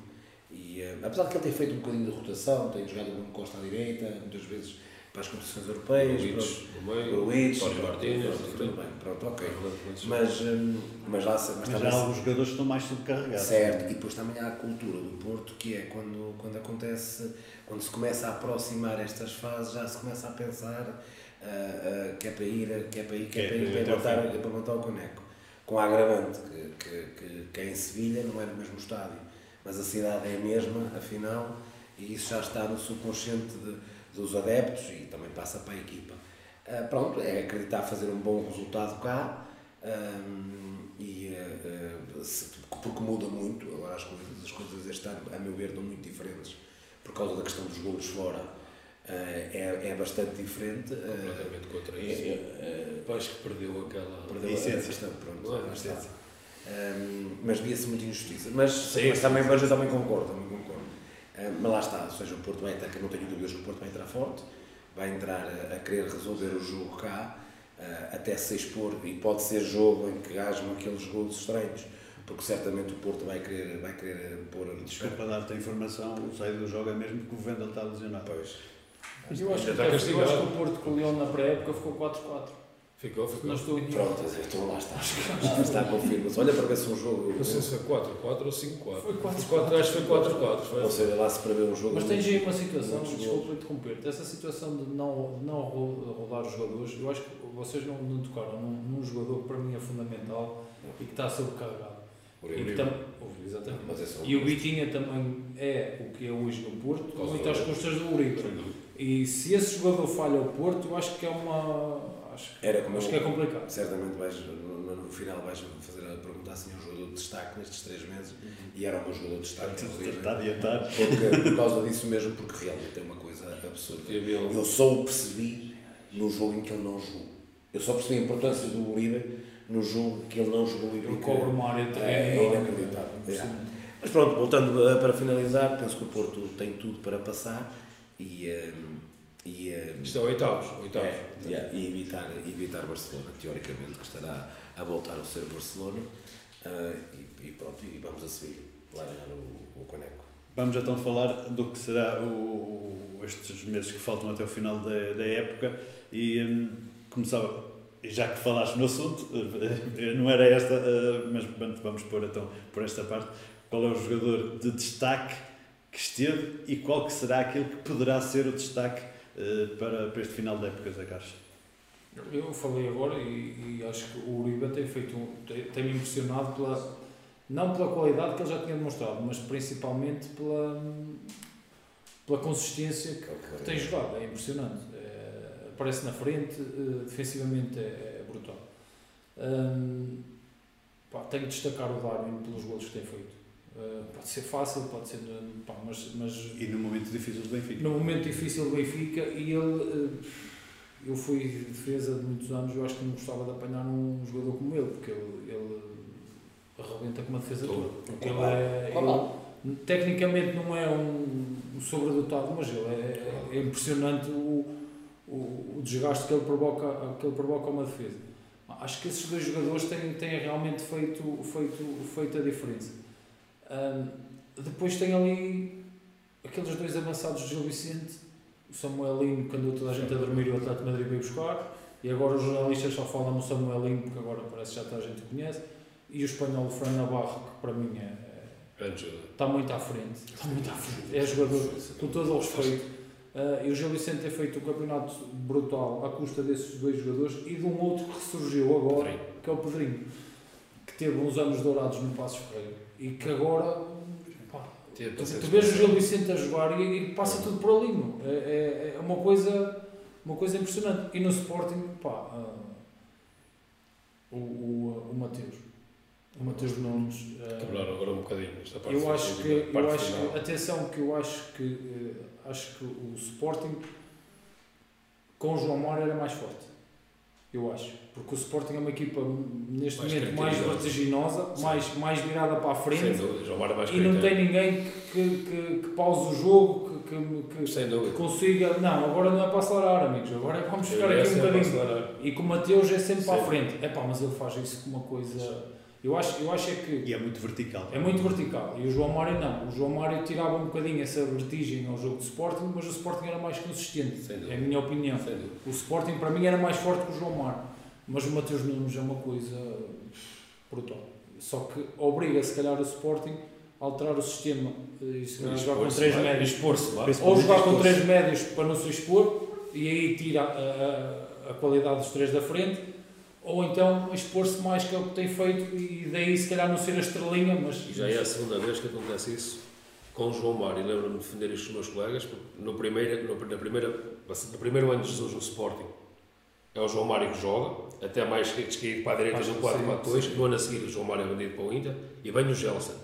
E, apesar de que ele ter feito um bocadinho de rotação, tem jogado com Costa à direita, muitas vezes para as competições europeias,
Gruitch, Jorge Martínez,
tudo bem, pronto, ok. Mas, hum, mas lá
mas, mas já há alguns jogadores que estão mais subcarregados.
Certo, e depois também há a cultura do Porto, que é quando, quando acontece, quando se começa a aproximar estas fases, já se começa a pensar uh, uh, que é para ir, que é para ir, que é para ir, para, montar, para montar o coneco. Com a agravante que, que, que, que é em Sevilha, não é no mesmo estádio, mas a cidade é a mesma, afinal, e isso já está no subconsciente de dos adeptos e também passa para a equipa. Uh, pronto, é acreditar fazer um bom resultado cá um, e, uh, se, porque muda muito, agora as coisas, as coisas este ano, a meu ver, estão muito diferentes por causa da questão dos golos fora. Uh, é, é bastante diferente.
Completamente contra isso. É, é, acho que perdeu aquela.
Perdeu essência. questão, pronto. Não. Um, mas via-se muita injustiça. Mas, sim, mas também, mas eu também concordo, também concordo. Eh, mas lá está, ou seja, o Porto vai entrar, que não tenho dúvidas que o Porto vai entrar forte, vai entrar a, a querer resolver o jogo cá, eh, até se expor, e pode ser jogo em que hajam aqueles gols estranhos, porque certamente o Porto vai querer, vai querer pôr...
Desculpa dar-te a informação, o saído do jogo é mesmo que o Vendel está lesionado.
Pois.
Mas eu acho, que, eu acho que o Porto com o Leão na pré-época ficou 4-4.
Ficou, ficou.
Não estou
Pronto, então lá está. Já está confirma Olha para ver se um jogo.
Não sei se foi 4 4 ou 5 4.
Foi 4 4.
Acho que foi 4 4.
Ou seja, lá se prevê um jogo.
Mas tens aí uma situação, desculpa interromper-te, essa situação de não, não rodar os jogadores, eu acho que vocês não, não tocaram num, num jogador que para mim é fundamental e que está sobrecarregado. E, que tam, exatamente. É e o Bitinha também é o que é hoje no Porto, muito às custas do Uribe. E se esse jogador falha ao Porto, eu acho que é uma acho,
Era como
acho
eu,
que é complicado.
Certamente vais, no, no final vais fazer a pergunta assim, um jogador de destaque nestes três meses e era o meu jogador de destaque.
Está adiantado.
Porque, por causa disso mesmo, porque realmente é uma coisa absurda. Eu só o percebi no jogo em que ele não jogou. Eu só percebi a importância do Uribe no jogo que ele não jogou.
Ele cobra uma área
é, é inacreditável. É. Mas pronto, voltando para finalizar, penso que o Porto tem tudo para passar e. Um, eh, e,
um, Isto é oitavos, oitavos. É,
yeah, e evitar, evitar Barcelona, teoricamente, que estará a voltar a ser Barcelona. Uh, e, e, pronto, e vamos a seguir lá ganhar o, o Coneco.
Vamos então falar do que será o, o, estes meses que faltam até o final da, da época e um, começava, já que falaste no assunto, (laughs) não era esta, uh, mas vamos pôr então por esta parte, qual é o jogador de destaque que esteve e qual que será aquele que poderá ser o destaque eh, para, para este final da época, Zé Carlos?
Eu falei agora e, e acho que o Uribe tem feito um, tem, tem impressionado pela não pela qualidade que ele já tinha demonstrado, mas principalmente pela pela consistência que, que tem jogado. É impressionante. É, aparece na frente, uh, defensivamente é, é brutal. Um, pá, tenho de destacar o Darwin pelos golos que tem feito. Uh, pode ser fácil, pode ser. Pá, mas, mas,
e no momento difícil do Benfica.
No momento difícil do Benfica, e ele. Uh, eu fui defesa de muitos anos, eu acho que não gostava de apanhar um jogador como ele, porque ele, ele arrebenta com uma defesa toda. Ele é, ele, tecnicamente não é um, um sobredotado, mas ele é, é impressionante o, o, o, desgaste que ele, provoca, que ele provoca uma defesa. Acho que esses dois jogadores têm, têm realmente feito, feito, feito a diferença. Um, depois tem ali aqueles dois avançados de Gil Vicente o Samuelinho, que andou toda a gente a dormir, o Atlético Madrid veio buscar, e agora os jornalistas só falam no Samuelinho, porque agora parece que já toda a gente conhece, e o espanhol Fran Navarro, que para mim é, é está muito à frente, está muito à frente, é jogador com todo o respeito. Uh, e o Gil Vicente tem feito um campeonato brutal à custa desses dois jogadores e de um outro que ressurgiu agora, que é o Pedrinho, que teve uns anos dourados no Passos Ferreira e que agora Tu, tu vês o Gil Vicente a jogar e, e passa tudo por ali, É, é, é, uma, coisa, uma coisa impressionante. E no Sporting, pá, uh, o, o, o Mateus. O Mateus Nunes.
Uh, Quebraram agora um bocadinho esta
parte. Eu acho que, eu acho que, atenção, que eu acho que, uh, acho que o Sporting com o João Mário era mais forte. Eu acho. Porque o Sporting é uma equipa neste mais momento mais vertiginosa, mais, mais virada para a frente
dúvida,
e não tem ninguém que, que, que pause o jogo, que, que, que consiga. Não, agora não é para acelerar, amigos, agora é para vamos ficar aqui um bocadinho. E com o Mateus é sempre Sim. para a frente. É pá, mas ele faz isso com uma coisa eu acho, eu acho é que.
E é muito vertical.
É muito vertical. E o João Mário não. O João Mário tirava um bocadinho essa vertigem ao jogo de Sporting, mas o Sporting era mais consistente. É a minha opinião. O Sporting para mim era mais forte que o João Mário. Mas o Mateus Nunes é uma coisa brutal. Só que obriga, se calhar, o Sporting a alterar o sistema e se calhar jogar com três médios. Ou jogar com três médios para não se expor e aí tira a, a, a qualidade dos três da frente ou então expor-se mais que é o que tem feito e daí se calhar não ser a estrelinha, mas...
E já é a segunda vez que acontece isso com o João Mário, lembro-me de defender isto com os meus colegas, no primeiro, no, na primeira, no primeiro ano de Jesus no Sporting, é o João Mário que joga, até mais descaído para a direita no 4-4-2, no ano a seguir o João Mário é vendido para o Inter, e vem o Gelson,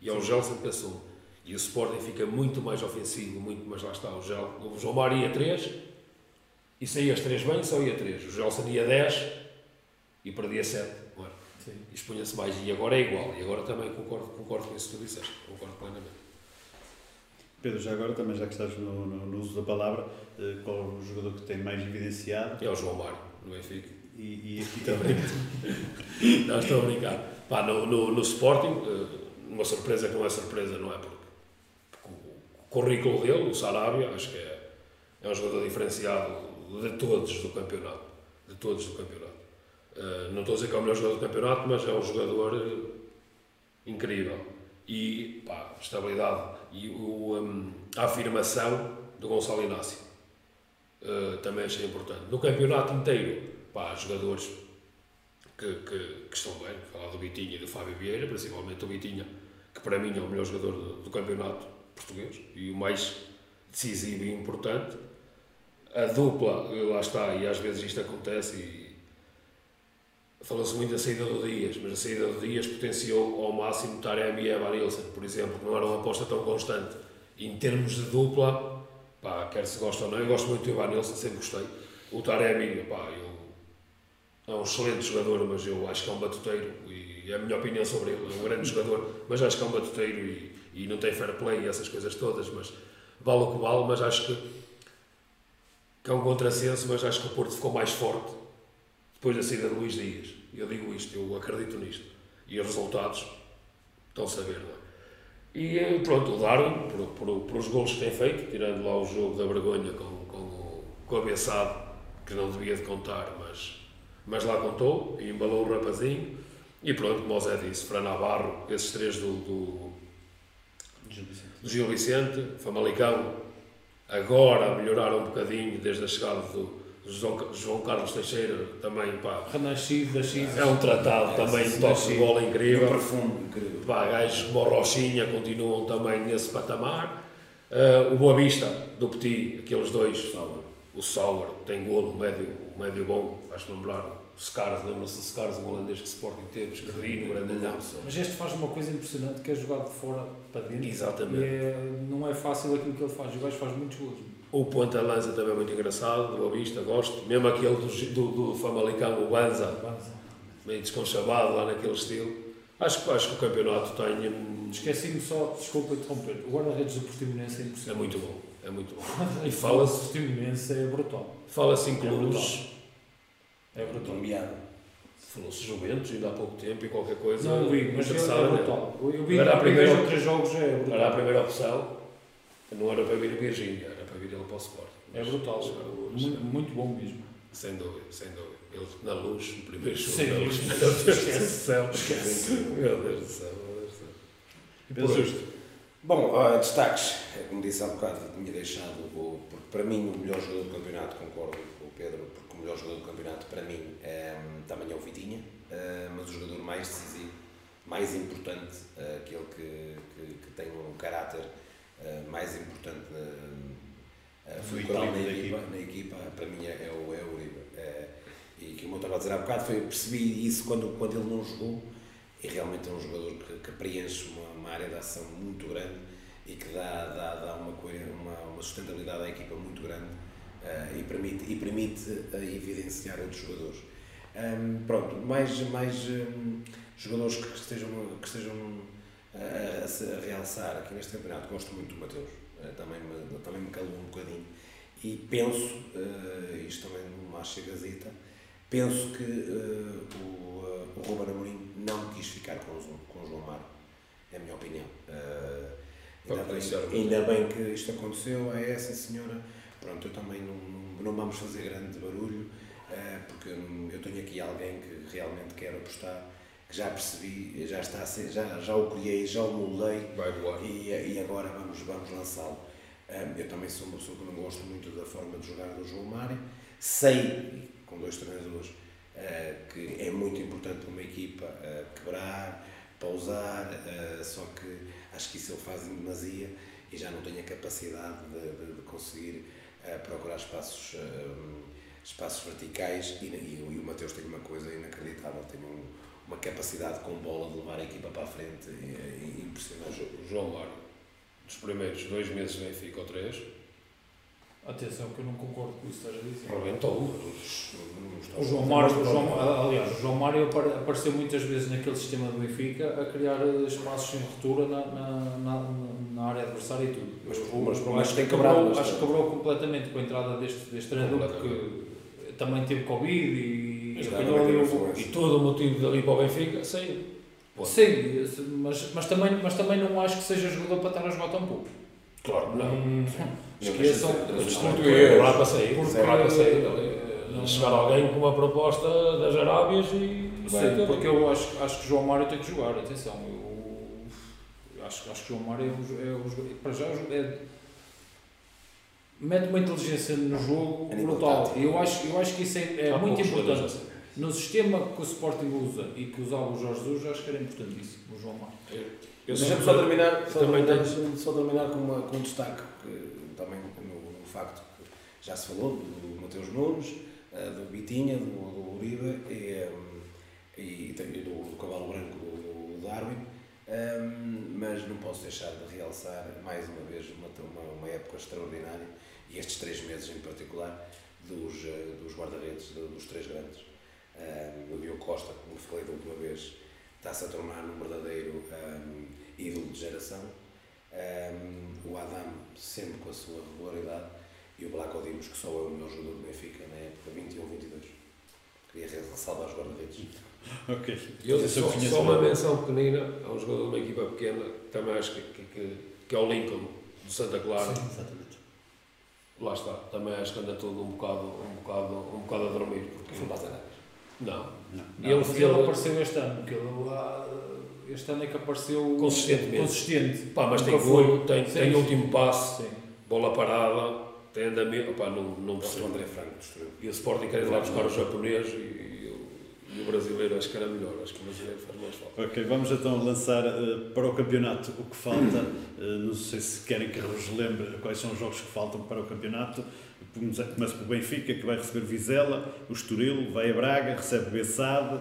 e é o Gelson que assume. E o Sporting fica muito mais ofensivo, muito mais lá está, o, Gel, o João Mário ia 3, e saía as 3 bem, só ia 3. O Gelson ia 10, e perdia 7. E expunha-se mais. E agora é igual. E agora também concordo, concordo com isso que tu disseste. Concordo plenamente.
Pedro, já agora também, já que estás no, no, no uso da palavra, eh, qual é o jogador que tem mais evidenciado?
É o João Mário, no Benfica.
E, e aqui também? (laughs)
não, estou a brincar. Pá, no, no, no Sporting, eh, uma surpresa que não é surpresa, não é? Porque, porque o currículo dele, o Sarabia, acho que é, é um jogador diferenciado de todos do campeonato. De todos do campeonato. Eh, não estou a dizer que é o melhor jogador do campeonato, mas é um jogador uh, incrível. E pá, estabilidade e o, um, a afirmação do Gonçalo Inácio uh, também achei importante. No campeonato inteiro, pá, jogadores que, que, que estão bem, falar do Bitinha e do Fábio Vieira, principalmente o Bitinha, que para mim é o melhor jogador do, do campeonato português e o mais decisivo e importante. A dupla, lá está, e às vezes isto acontece, e Falou-se muito da saída do Dias, mas a saída do Dias potenciou ao máximo Taremi e Evan Nilsson, por exemplo, que não era uma aposta tão constante. Em termos de dupla, pá, quer se gosta ou não, eu gosto muito do Evan Nilsson, sempre gostei. O Taremi, pá, eu, é um excelente jogador, mas eu acho que é um batuteiro, e é a minha opinião sobre ele, é um grande jogador, mas acho que é um batuteiro e, e não tem fair play e essas coisas todas, mas vale o que vale, mas acho que, que é um contrassenso, mas acho que o Porto ficou mais forte depois da saída de Luís Dias. Eu digo isto, eu acredito nisto. E os resultados estão-se a ver, não é? E eh, pronto, o Darwin, por, por, por, os gols que tem feito, tirando lá o jogo da vergonha com, com, com o abençado, que não devia de contar, mas, mas lá contou, e embalou o rapazinho. E pronto, como o Zé disse, Fran Navarro, esses três do, do, do Gil Vicente, Famalicão, agora melhoraram um bocadinho desde a chegada do, João, João Carlos Teixeira também, pá,
Renascido da X.
é um tratado também,
sim,
toque
sim.
de bola incrível.
Um profundo, incrível.
Pá, gajos como Rochinha continuam também nesse patamar. Ah, o Boa Vista, do Petit, aqueles dois, o Sauer, tem golo, o médio, médio bom, vais-te lembrar. O Scars, lembra-se do Scars, um holandês que Sporting teve, escrevino, grandalhão.
Mas este faz uma coisa impressionante que é jogar de fora para dentro.
Exatamente.
E é, não é fácil aquilo que ele faz. O gajo faz muitos gols.
O Ponta Lança também é muito engraçado, do Boa Vista, gosto. Mesmo aquele do, do, do Famalicão, o Banza,
Banza.
meio desconchavado lá naquele estilo. Acho, que- acho que o campeonato tem. hum,
Esqueci-me só, desculpa interromper, o guarda-redes do Portimonense é
É
impressionante.
muito bom, é muito bom.
E fala-se
fala-se
do Portimonense é brutal.
fala em
É
clubes,
É brutal.
Nomeado.
falou-se Juventus ainda há pouco tempo e qualquer coisa.
Não vi, mas é,
interessada,
é
né?
brutal. Eu vi
Era a primeira-
três jogos, é brutal.
Era a primeira opção, não era para vir o Virgínia, para vir ele para o Sport.
É brutal. Muito, muito bom mesmo.
Sem dúvida, sem dúvida. Ele na luz, no primeiro jogo,
Sim,
na luz. Meu Deus do céu. Meu Deus do céu. meu Deus do céu.
Bom, ah, destaques, é como disse há bocado, tinha deixado, porque para mim o melhor jogador do campeonato, concordo com o Pedro, porque o melhor jogador do campeonato para mim é, também é o Vitinha, ah, mas o jogador mais decisivo, mais importante, ah, aquele que, que, que tem um caráter mais importante na, ah, fulcral na
Vital da
equipa, na equipa, para mim é, é o, é o Uribe. Ah, e que eu estava a dizer há bocado, foi, eu percebi isso quando, quando ele não jogou, e realmente é um jogador que, que preenche uma, uma área de ação muito grande e que dá, dá, dá uma, uma, uma sustentabilidade à equipa muito grande eh, e permite, e permite eh, evidenciar outros jogadores. Ahm, pronto, mais, mais hum, jogadores que estejam, que estejam eh, a, a realçar aqui neste campeonato, gosto muito do Mateus, eh, também, me, também me calou um bocadinho e penso, eh, isto também numa chegazita, penso que eh, o, eh, o Ruben Amorim não quis ficar com o, João- com o João Mário, é a minha opinião. Eh, ainda, bem, ainda bem que isto aconteceu, é essa senhora. Pronto, eu também não, não, não vamos fazer grande barulho, eh, porque eu tenho aqui alguém que realmente quer apostar, que já percebi, já está já, já o criei, já o moldei e, e agora vamos, vamos lançá-lo. Um, eu também sou uma pessoa que não gosto muito da forma de jogar do João Mário. Sei, com dois treinadores, uh, que é muito importante uma equipa uh, quebrar, pausar, uh, só que acho que isso ele faz em demasia e já não tenho a capacidade de, de- de conseguir procurar espaços, espaços verticais e, e o- e o Mateus tem uma coisa inacreditável, tem um- uma capacidade com bola de levar a equipa para a frente é, é impressionante.
O João Mário, dos primeiros dois meses de Benfica ou três,
Atenção que eu não concordo com isso que estás a dizer.
rebentou.
O João Mário, o João, aliás, o João Mário apare- apareceu muitas vezes naquele sistema do Benfica a criar espaços sem ruptura na, na, na, na área adversária e tudo.
Mas-
Eu-
mas que
que
tem
quebrou,
quebrado
acho que quebrou completamente com a entrada deste, deste treinador porque também teve Covid e
E todo o motivo dali para o Benfica, saiu.
Sim, mas, mas, também, mas também não acho que seja jogador para estar a jogar tão pouco.
Claro, não.
Não,
Esqueçam.
é lá para sair. Lá para sair.
não-
Chegar alguém com uma proposta das Arábias e.
Sim, porque eu acho, acho que João Mário tem que jogar, atenção. Eu, eu acho, acho que João Mário é um, é um jogador. Para já é, mete uma inteligência no jogo
nível
brutal. E eu acho, eu acho que isso é, é
Há
muito importante. No sistema que o Sporting usa e que usava o Jorge Jesus, acho que era importantíssimo o João Mário.
Eu
Deixa-me
sou-
só terminar, só
também
terminar,
tenho-
deixa-me só terminar com, uma, com um destaque, que, também no, no facto que já se falou, do Mateus Nunes, eh, do Bitinha, do, do Uribe e, eh, e, e do, do Cavalo Branco, do, do Darwin, eh, mas não posso deixar de realçar mais uma vez uma, uma, uma época extraordinária e estes três meses em particular dos, eh, dos guarda-redes, do- dos três grandes. Eh, o Diogo Costa, como falei da última vez, está-se a tornar um verdadeiro um, ídolo de geração. Um, o Adam sempre com a sua regularidade e o Black Odimos, que só é o melhor jogador do Benfica na época 21-22. Queria ressalvar os guarda-redes. (laughs)
Ok.
Eu
eu
só, só uma menção pequenina a um jogador de uma equipa pequena, também acho que, que, que, que é o Lincoln, do Santa Clara.
Exatamente.
Lá está, também acho que anda todo um bocado, um bocado, um bocado a dormir. Porque,
Não passa nada.
não,
Não.
Ele-
ele
ele-
apareceu este ano, porque ele, ah, este ano é que apareceu
Consistentemente.
consistente.
Pá, mas tem
Nunca foi.
tem,
Sim,
tem
sim.
último passe,
Sim.
bola parada, tem andamento, opá, não, não
O
percebo.
André Franco destruiu.
E o Sporting quer ir lá buscar o japonês e, e o, brasileiro acho que era melhor, acho que o brasileiro faz mais falta.
Ok, vamos então lançar eh, para o campeonato o que falta. Eh, não sei se querem que vos lembre quais são os jogos que faltam para o campeonato. Começa pelo Benfica, que vai receber Vizela, o Estoril, vai a Braga, recebe Bessade,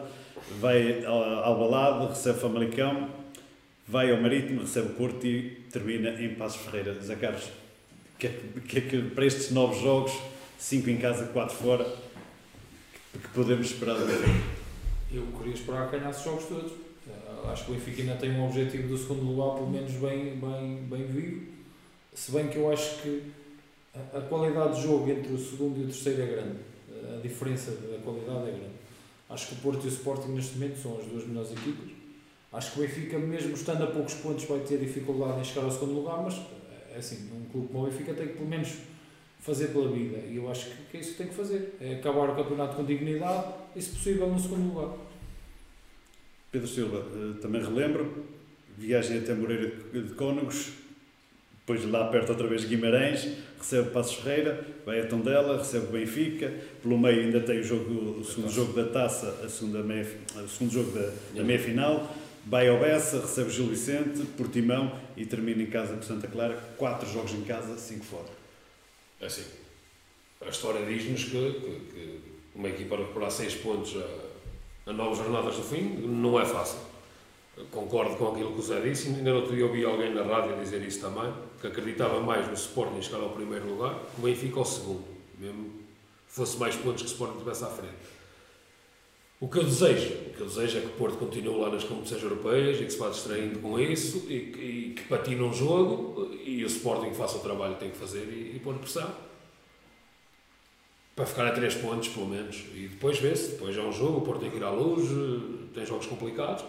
vai ao Albalade, recebe Famalicão, vai ao Marítimo, recebe o Porto e termina em Passos Ferreira. Zé Carlos, que é que, que é que para estes novos jogos, 5 em casa, 4 fora, que, que podemos esperar do?
Eu queria esperar que ganhasse os jogos todos. Eh, Acho que o Benfica ainda tem um objetivo do segundo lugar, pelo menos bem, bem, bem vivo. Se bem que eu acho que a, qualidade de jogo entre o segundo e o terceiro é grande. A diferença da qualidade é grande. Acho que o Porto e o Sporting neste momento são as duas melhores equipas. Acho que o Benfica, mesmo estando a poucos pontos, vai ter dificuldade em chegar ao segundo lugar, mas é assim, um clube como o Benfica tem que pelo menos fazer pela vida. E eu acho que, que é isso que tem que fazer. É acabar o campeonato com dignidade e, se possível, no segundo lugar.
Pedro Silva, eh, também relembro, viagem até Moreira de Cónegos, depois lá perto outra vez Guimarães, recebe Passos Ferreira, vai a Tondela, recebe o Benfica, pelo meio ainda tem o, jogo, o segundo jogo da taça, a segunda meia, o segundo jogo da, da meia final, vai ao Bessa, recebe Gil Vicente, Portimão e termina em casa com Santa Clara, quatro jogos em casa, cinco fora.
Assim, a história diz-nos que, que- que uma equipa recuperar 6 pontos a, a nove jornadas do fim não é fácil. Concordo com aquilo que o Zé disse, ainda outro dia ouvi alguém na rádio dizer isso também, que acreditava mais no Sporting chegar ao primeiro lugar o Benfica ao segundo, mesmo fosse mais pontos que o Sporting tivesse à frente. O que eu desejo, o que eu desejo é que o Porto continue lá nas competições europeias e que se vá distraindo com isso e, que- e que patine um jogo e o Sporting faça o trabalho que tem que fazer e, e pôr pressão. Para ficar a 3 pontos, pelo menos. E depois vê-se, depois é um jogo, o Porto tem que ir à luz, tem jogos complicados.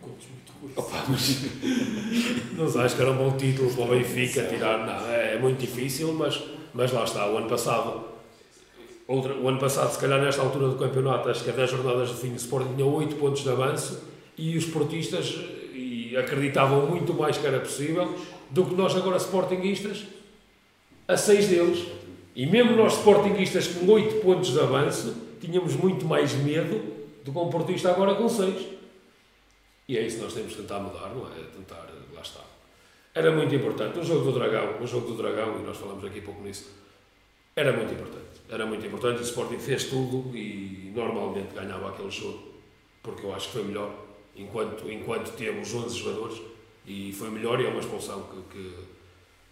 Contos muito curtos.
Opa, mas (laughs) não acho que era um bom título para o Benfica tirar. Não, é muito difícil, mas, mas lá está. O ano passado, outra, o ano passado, se calhar nesta altura do campeonato, acho que a 10 jornadas de fim, o Sporting tinha 8 pontos de avanço e os portistas eh, e acreditavam muito mais que era possível do que nós agora sportinguistas a 6 deles. E mesmo nós sportinguistas com 8 pontos de avanço, tínhamos muito mais medo do que um portista agora com 6. E é isso que nós temos que tentar mudar, não é? Tentar, lá está. Era muito importante. O jogo do Dragão, o jogo do Dragão, e nós falamos aqui pouco nisso, era muito importante. Era muito importante. O Sporting fez tudo e normalmente ganhava aquele jogo, porque eu acho que foi melhor, enquanto, enquanto teve os 11 jogadores, e foi melhor e é uma expulsão que, que,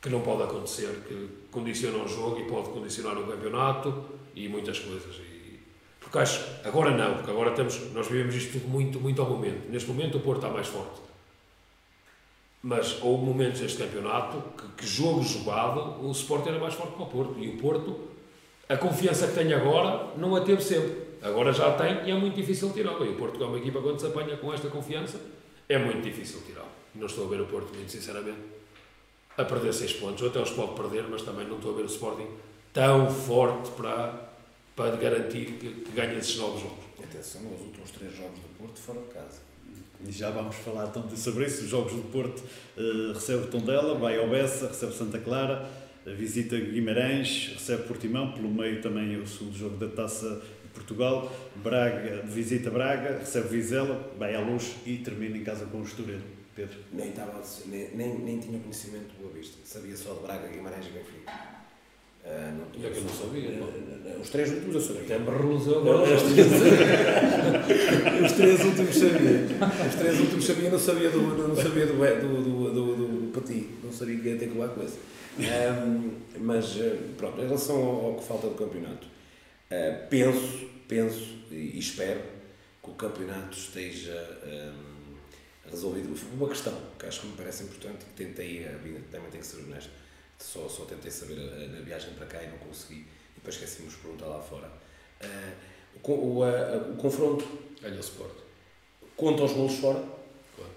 que não pode acontecer, que condiciona o jogo e pode condicionar o campeonato e muitas coisas. E, porque acho, agora não, porque agora temos, nós vivemos isto tudo muito, muito ao momento. Neste momento o Porto está mais forte. Mas houve momentos neste campeonato que, que jogo jogado, o Sport era mais forte que o Porto. E o Porto, a confiança que tem agora, não a teve sempre. Agora já tem e é muito difícil tirá-la. E o Porto, que é uma equipa, quando se apanha com esta confiança, é muito difícil tirá-la. Não estou a ver o Porto, muito sinceramente, a perder 6 pontos. Ou até os pode perder, mas também não estou a ver o Sporting tão forte para, para garantir que, que ganhe esses novos jogos.
Atenção, os últimos três jogos do Porto fora de casa.
E já vamos falar tanto sobre isso. Os Jogos do Porto eh, recebe Tondela, vai ao Bessa, recebe Santa Clara, eh, visita Guimarães, recebe Portimão, pelo meio também o segundo jogo da Taça de Portugal, Braga, visita Braga, recebe Vizela, vai à Luz e termina em casa com o Estoril. Pedro.
Nem, estava, nem, nem, nem tinha conhecimento de Boa Vista. Sabia só de Braga, Guimarães e Benfica. Ah, não tinha
é que eu não sabia, pô.
Ah, Os três últimos eu sabia.
Até me
Não,
agora.
os, três, os três últimos sabia. Os três últimos sabia, não sabia do, não sabia do, do, do, do, do, Pati. Não sabia que ia ter que levar com esse. Ahm, mas, eh, pronto, em relação ao, ao que falta do campeonato, eh, penso, penso e, e espero que o campeonato esteja ahm, resolvido. Uma questão que acho que me parece importante, que tentei, eh, também tenho que ser honesto, só, só tentei saber na viagem para cá e não consegui, e depois esqueci-me de perguntar lá fora. Eh, o, o, eh, o confronto
Ganha o Sport.
conta os golos fora?
Claro.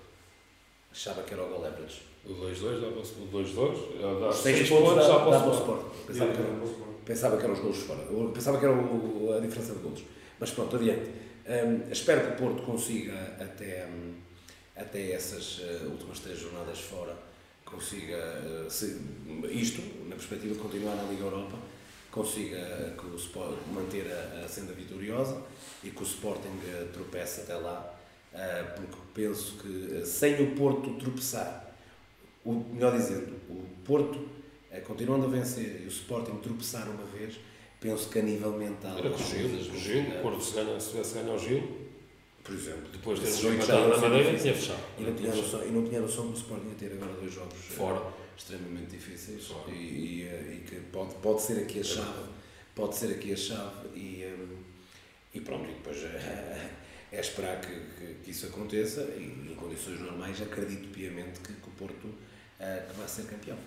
Achava que era o gol average.
O 2-2 dá para o 2-2. Dá
Os
6
seis
pontos, para
dá
o Sport.
Pensava que, era, pensava que eram os golos fora. Eu pensava que era o- a diferença de golos. Mas pronto, adiante. Hum, espero que o Porto consiga até, hum, até essas eh, últimas três jornadas fora consiga, uh, se, isto, na perspectiva de continuar na Liga Europa, consiga que o Sport manter a, a senda vitoriosa e que o Sporting uh, tropece até lá, porque penso que sem o Porto tropeçar, o, melhor dizendo, o Porto continuando a vencer e o Sporting tropeçar uma vez, penso que a nível mental.
Era com o Gil, o Gil, o Porto se, ganha, se ganho ao Gil,
por exemplo,
depois de ter empatado na Madeira, tinha fechado.
E não tinha, noção, e não tinha noção do Sporting a ter agora dois jogos
fora
extremamente difíceis e, e, e, que pode, pode ser aqui a chave, pode ser aqui a chave e, um, e pronto, e depois é, (laughs) é esperar que, que, que, isso aconteça e em condições normais acredito piamente que, que o Porto uh, que vai ser campeão.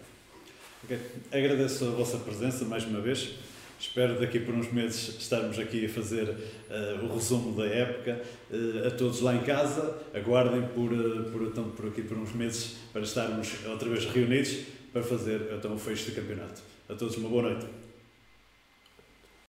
Okay. Agradeço a vossa presença mais uma vez. Espero daqui por uns meses estarmos aqui a fazer uh, o resumo da época. Uh, a todos lá em casa, aguardem por, uh, por, então, por aqui por uns meses para estarmos outra vez reunidos para fazer então, o fecho do campeonato. A todos uma boa noite.